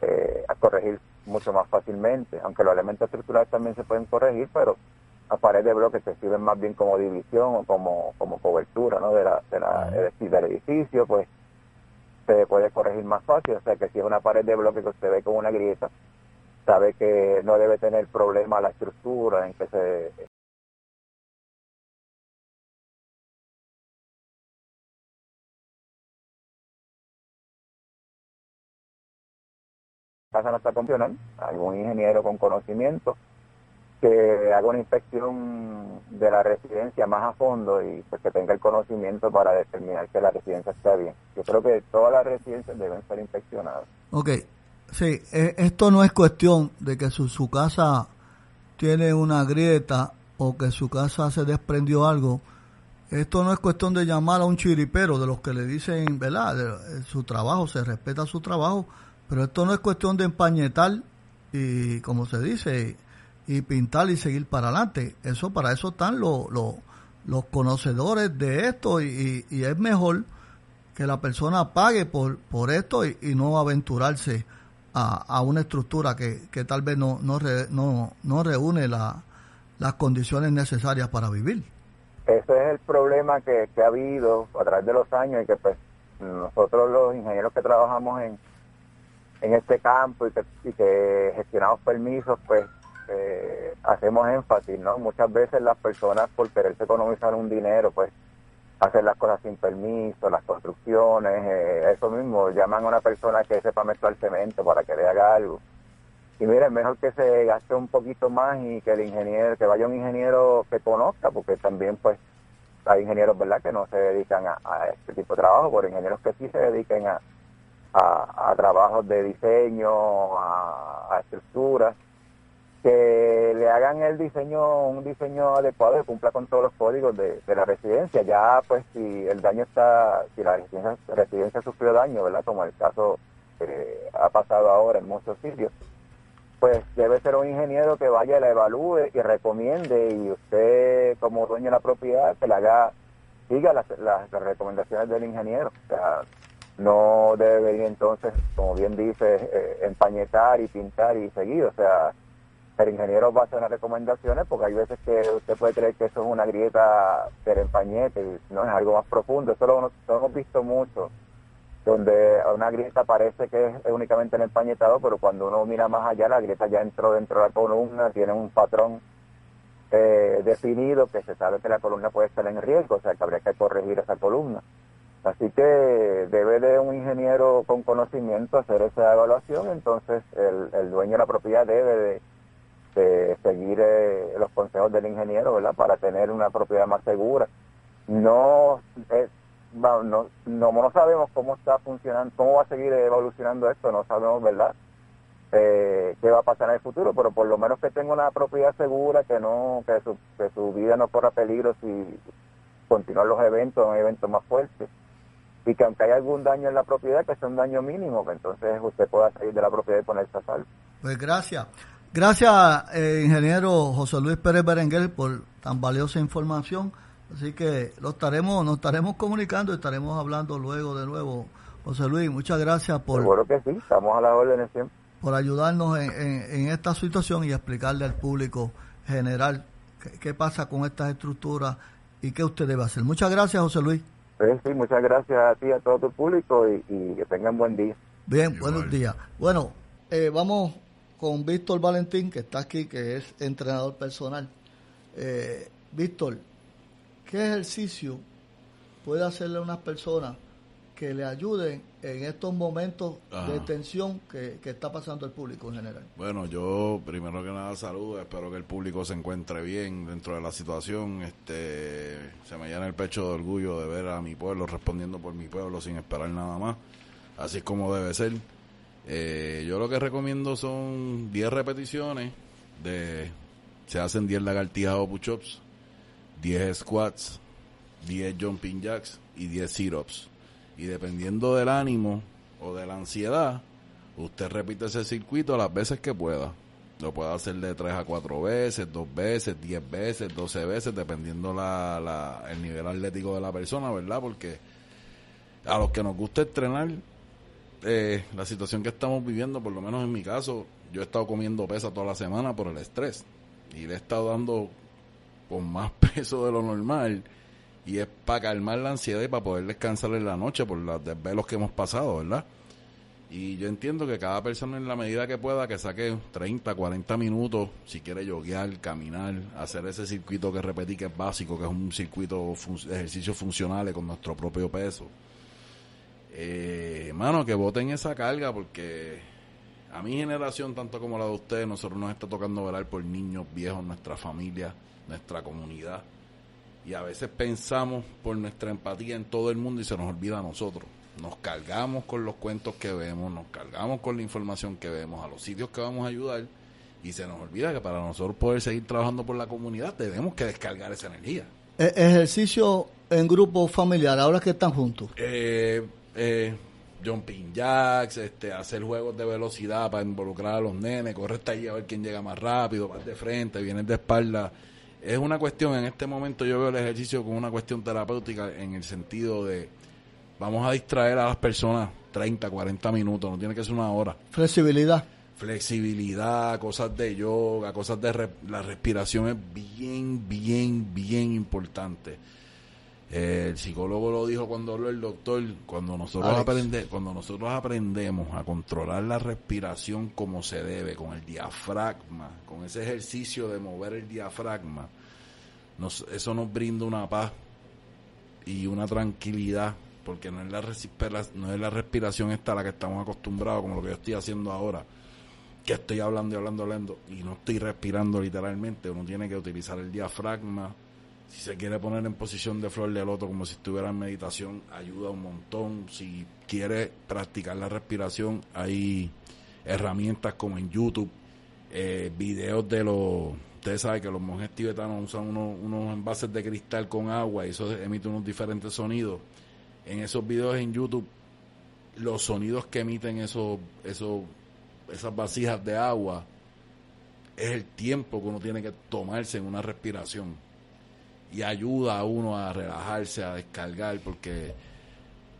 eh, corregir mucho más fácilmente, aunque los elementos estructurales también se pueden corregir, pero las paredes de bloques se sirven más bien como división o como, como cobertura ¿no? de la, de la, del edificio, pues se puede corregir más fácil, o sea que si es una pared de bloque que usted ve como una grieta, sabe que no debe tener problema la estructura en que se casa no está funcionando, algún ingeniero con conocimiento que haga una inspección de la residencia más a fondo y pues que tenga el conocimiento para determinar que la residencia está bien. Yo creo que todas las residencias deben ser inspeccionadas. Ok, sí, e, esto no es cuestión de que su, su casa tiene una grieta o que su casa se desprendió algo. Esto no es cuestión de llamar a un chiripero de los que le dicen, ¿verdad? su trabajo, se respeta su trabajo, pero esto no es cuestión de empañetar y, como se dice, y pintar y seguir para adelante. Eso para eso están los, los, conocedores de esto y, es mejor que la persona pague por, por esto y, no aventurarse a, una estructura que, que tal vez no, no, no, no reúne la, las condiciones necesarias para vivir. Ese es el problema que, que ha habido a través de los años y que pues nosotros los ingenieros que trabajamos en, en este campo y que, gestionamos permisos, pues eh, hacemos énfasis, ¿no? Muchas veces las personas por quererse economizar un dinero, pues hacen las cosas sin permiso, las construcciones, eh, eso mismo, llaman a una persona que sepa mezclar cemento para que le haga algo. Y miren, mejor que se gaste un poquito más y que el ingeniero, que vaya un ingeniero que conozca, porque también pues hay ingenieros, ¿verdad?, que no se dedican a, este tipo de trabajo, por ingenieros que sí se dediquen a, trabajos de diseño, a, estructuras, que le hagan el diseño, un diseño adecuado que cumpla con todos los códigos de, la residencia. Ya, pues, si el daño está, si la residencia, residencia sufrió daño, ¿verdad?, como el caso que ha pasado ahora en muchos sitios, pues debe ser un ingeniero que vaya, la evalúe y recomiende y usted como dueño de la propiedad que le haga, siga las, las, recomendaciones del ingeniero. O sea, no debe venir entonces, como bien dice, eh, empañetar y pintar y seguir. O sea, el ingeniero va a hacer las recomendaciones porque hay veces que usted puede creer que eso es una grieta del empañete no es algo más profundo. Eso lo hemos visto mucho donde una grieta parece que es únicamente el empañetado, pero cuando uno mira más allá, la grieta ya entró dentro de la columna, tiene un patrón eh, definido que se sabe que la columna puede estar en riesgo, o sea que habría que corregir esa columna. Así que debe de un ingeniero con conocimiento hacer esa evaluación, entonces el, dueño de la propiedad debe de, seguir eh, los consejos del ingeniero, ¿verdad? Para tener una propiedad más segura. No es no, no, no, sabemos cómo está funcionando, cómo va a seguir evolucionando esto, no sabemos, ¿verdad? Eh, qué va a pasar en el futuro, pero por lo menos que tenga una propiedad segura, que no que su, que su vida no corra peligro si continúan los eventos, un evento más fuerte. Y que aunque haya algún daño en la propiedad, que sea un daño mínimo, que entonces usted pueda salir de la propiedad y ponerse a salvo. Pues gracias. Gracias, eh, ingeniero José Luis Pérez Berenguer, por tan valiosa información. Así que lo estaremos, nos estaremos comunicando y estaremos hablando luego de nuevo. José Luis, muchas gracias por... Seguro que sí, estamos a la orden siempre. Por ayudarnos en, esta situación y explicarle al público general qué, pasa con estas estructuras y qué usted debe hacer. Muchas gracias, José Luis. sí, muchas gracias a ti, y a todo tu público y, que tengan buen día. Bien, buenos días. Bueno, eh, vamos con Víctor Valentín, que está aquí, que es entrenador personal. Eh, Víctor, ¿Qué ejercicio puede hacerle a unas personas que le ayuden en estos momentos de tensión que, está pasando el público en general? Bueno, yo primero que nada saludo, espero que el público se encuentre bien dentro de la situación. Este, se me llena el pecho de orgullo de ver a mi pueblo respondiendo por mi pueblo sin esperar nada más, así es como debe ser. Eh, yo lo que recomiendo son 10 repeticiones de se hacen 10 lagartijas o push-ups 10 squats, 10 jumping jacks y 10 sit-ups. Y dependiendo del ánimo o de la ansiedad, usted repite ese circuito las veces que pueda. Lo puede hacer de 3 a 4 veces, 2 veces, 10 veces, 12 veces, dependiendo la, la, el nivel atlético de la persona, ¿verdad? Porque a los que nos gusta entrenar, eh, la situación que estamos viviendo, por lo menos en mi caso, yo he estado comiendo pesa toda la semana por el estrés. Y le he estado dando con más peso de lo normal y es para calmar la ansiedad y para poder descansar en la noche por los desvelos que hemos pasado, ¿verdad? Y yo entiendo que cada persona en la medida que pueda que saque 30, 40 minutos, si quiere yoguear, caminar, hacer ese circuito que repetí que es básico, que es un circuito de ejercicios funcionales con nuestro propio peso. Eh, mano, que voten esa carga porque a mi generación, tanto como la de ustedes, nosotros nos está tocando velar por niños viejos, nuestra familia nuestra comunidad. Y a veces pensamos por nuestra empatía en todo el mundo y se nos olvida a nosotros. Nos cargamos con los cuentos que vemos, nos cargamos con la información que vemos, a los sitios que vamos a ayudar y se nos olvida que para nosotros poder seguir trabajando por la comunidad tenemos que descargar esa energía. E-, ejercicio en grupo familiar, ahora que están juntos. Eh, eh, jumping jacks, este, hacer juegos de velocidad para involucrar a los nenes, correr hasta ahí a ver quién llega más rápido, más de frente, viene de espalda es una cuestión, en este momento yo veo el ejercicio como una cuestión terapéutica en el sentido de vamos a distraer a las personas 30, 40 minutos, no tiene que ser una hora. Flexibilidad. Flexibilidad, cosas de yoga, cosas de la respiración es bien, bien, bien importante. Eh, el psicólogo lo dijo cuando habló el doctor, cuando nosotros, aprende, cuando nosotros aprendemos a controlar la respiración como se debe, con el diafragma, con ese ejercicio de mover el diafragma, nos, eso nos brinda una paz y una tranquilidad, porque no es, la no es la respiración esta a la que estamos acostumbrados, como lo que yo estoy haciendo ahora, que estoy hablando y hablando, hablando, y no estoy respirando literalmente, uno tiene que utilizar el diafragma, si se quiere poner en posición de flor de loto como si estuviera en meditación, ayuda un montón. Si quiere practicar la respiración, hay herramientas como en YouTube, eh, videos de los... Ustedes saben que los monjes tibetanos usan unos, unos envases de cristal con agua y eso emite unos diferentes sonidos. En esos videos en YouTube, los sonidos que emiten esos, esos, esas vasijas de agua es el tiempo que uno tiene que tomarse en una respiración y ayuda a uno a relajarse, a descargar, porque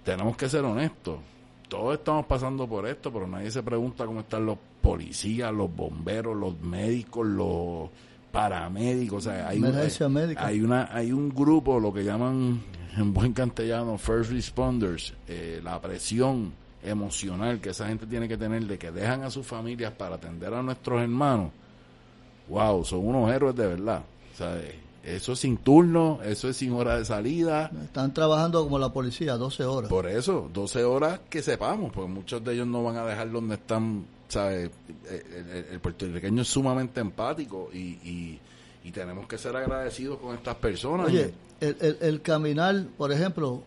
tenemos que ser honestos. Todos estamos pasando por esto, pero nadie se pregunta cómo están los policías, los bomberos, los médicos, los paramédicos. O sea, hay, hay, una, hay un grupo, lo que llaman en buen castellano, first responders, eh, la presión emocional que esa gente tiene que tener de que dejan a sus familias para atender a nuestros hermanos. Wow, son unos héroes de verdad. Sea, eso es sin turno, eso es sin hora de salida. Están trabajando como la policía, 12 horas. Por eso, 12 horas que sepamos, porque muchos de ellos no van a dejar donde están, ¿sabes? El, puertorriqueño es sumamente empático y, y, tenemos que ser agradecidos con estas personas. Oye, el, el, caminar, por ejemplo,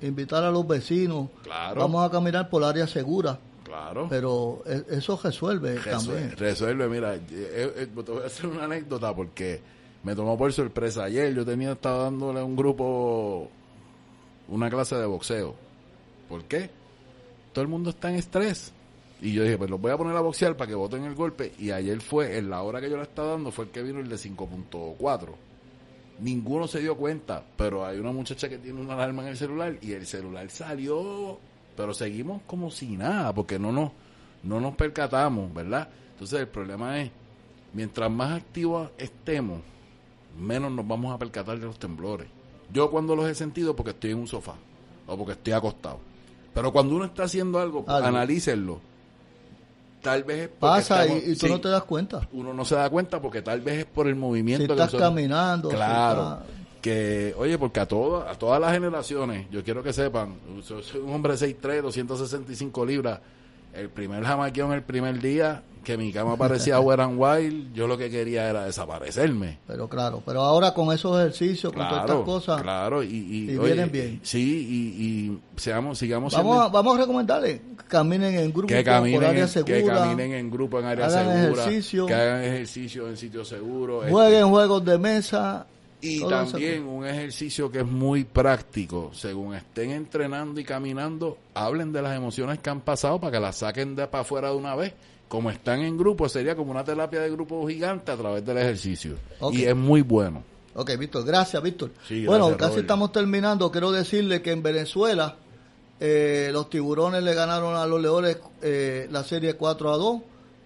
invitar a los vecinos, claro. vamos a caminar por área segura. Claro. Pero e, eso resuelve, también. Resuelve, mira, eh, eh, te voy a hacer una anécdota porque me tomó por sorpresa. Ayer yo tenía estado dándole a un grupo una clase de boxeo. ¿Por qué? Todo el mundo está en estrés. Y yo dije, pues los voy a poner a boxear para que voten el golpe. Y ayer fue, en la hora que yo le estaba dando, fue el que vino el de 5.4. Ninguno se dio cuenta, pero hay una muchacha que tiene una alarma en el celular y el celular salió, pero seguimos como si nada, porque no nos, no nos percatamos, ¿verdad? Entonces el problema es, mientras más activos estemos, menos nos vamos a percatar de los temblores. Yo cuando los he sentido porque estoy en un sofá o porque estoy acostado. Pero cuando uno está haciendo algo, pues, analícenlo. Tal vez es Pasa y, tú no te das cuenta. Uno no se da cuenta porque tal vez es por el movimiento. Si estás caminando. Claro. Que, oye, porque a, todas a todas las generaciones, yo quiero que sepan, soy un hombre de 6'3", 265 libras, el primer jamaquión el primer día que mi cama parecía Wet and Wild, yo lo que quería era desaparecerme. Pero claro, pero ahora con esos ejercicios, con todas estas cosas, claro, y, vienen bien. Sí, y, seamos, sigamos vamos, a, vamos a recomendarle, caminen en grupo que caminen, por área segura, que caminen en grupo en área segura, ejercicio, que hagan ejercicio en sitios seguros. Jueguen este, juegos de mesa, y también un ejercicio que es muy práctico, según estén entrenando y caminando, hablen de las emociones que han pasado para que las saquen de para afuera de una vez como están en grupo, sería como una terapia de grupo gigante a través del ejercicio. Y es muy bueno. Ok, Víctor, gracias, Víctor. bueno, casi estamos terminando. Quiero decirle que en Venezuela eh, los tiburones le ganaron a los leones eh, la serie 4 a 2,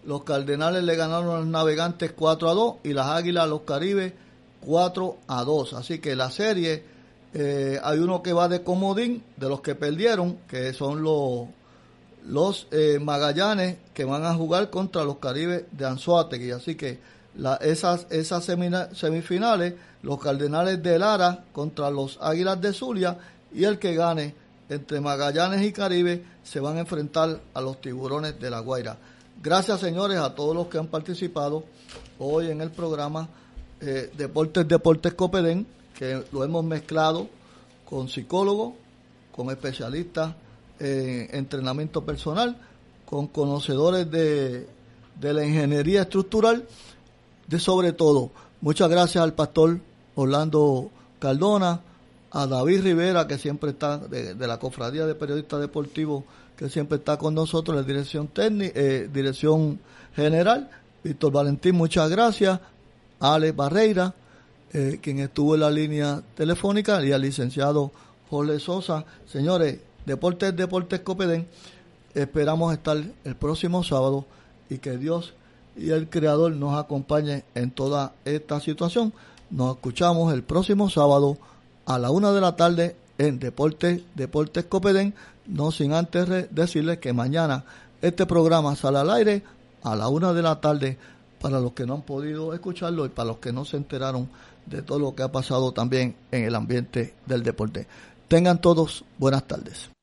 los cardenales le ganaron a los navegantes 4 a 2 y las águilas a los caribes 4 a 2. Así que la serie, eh, hay uno que va de comodín, de los que perdieron, que son los los eh, Magallanes que van a jugar contra los Caribes de Anzuategui. Así que la, esas, esas semifinales, los Cardenales de Lara contra los Águilas de Zulia y el que gane entre Magallanes y Caribe se van a enfrentar a los Tiburones de la Guaira. Gracias señores a todos los que han participado hoy en el programa eh, Deportes Deportes Copedén, que lo hemos mezclado con psicólogos, con especialistas eh, entrenamiento personal, con conocedores de, de la ingeniería estructural, de sobre todo. Muchas gracias al pastor Orlando Cardona, a David Rivera, que siempre está, de, la Cofradía de Periodistas Deportivos, que siempre está con nosotros, la dirección técnica, eh, dirección general. Víctor Valentín, muchas gracias. Ale Barreira, eh, quien estuvo en la línea telefónica, y al licenciado Jorge Sosa. Señores, Deportes, Deportes Copedén. Esperamos estar el próximo sábado y que Dios y el Creador nos acompañe en toda esta situación. Nos escuchamos el próximo sábado. a la una de la tarde en Deportes, Deportes Copedén, no sin antes decirles que mañana este programa sale al aire a la una de la tarde para los que no han podido escucharlo y para los que no se enteraron de todo lo que ha pasado también en el ambiente del deporte. Tengan todos buenas tardes.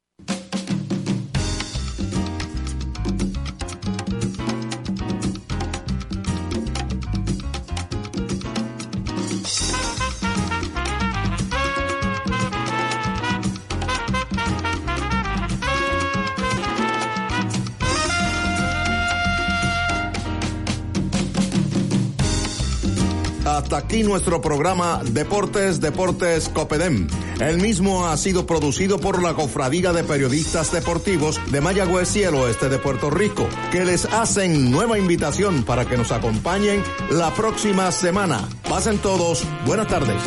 Aquí nuestro programa Deportes, Deportes Copedem. El mismo ha sido producido por la Cofradía de Periodistas Deportivos de Mayagüez y el oeste de Puerto Rico, que les hacen nueva invitación para que nos acompañen la próxima semana. Pasen todos, buenas tardes.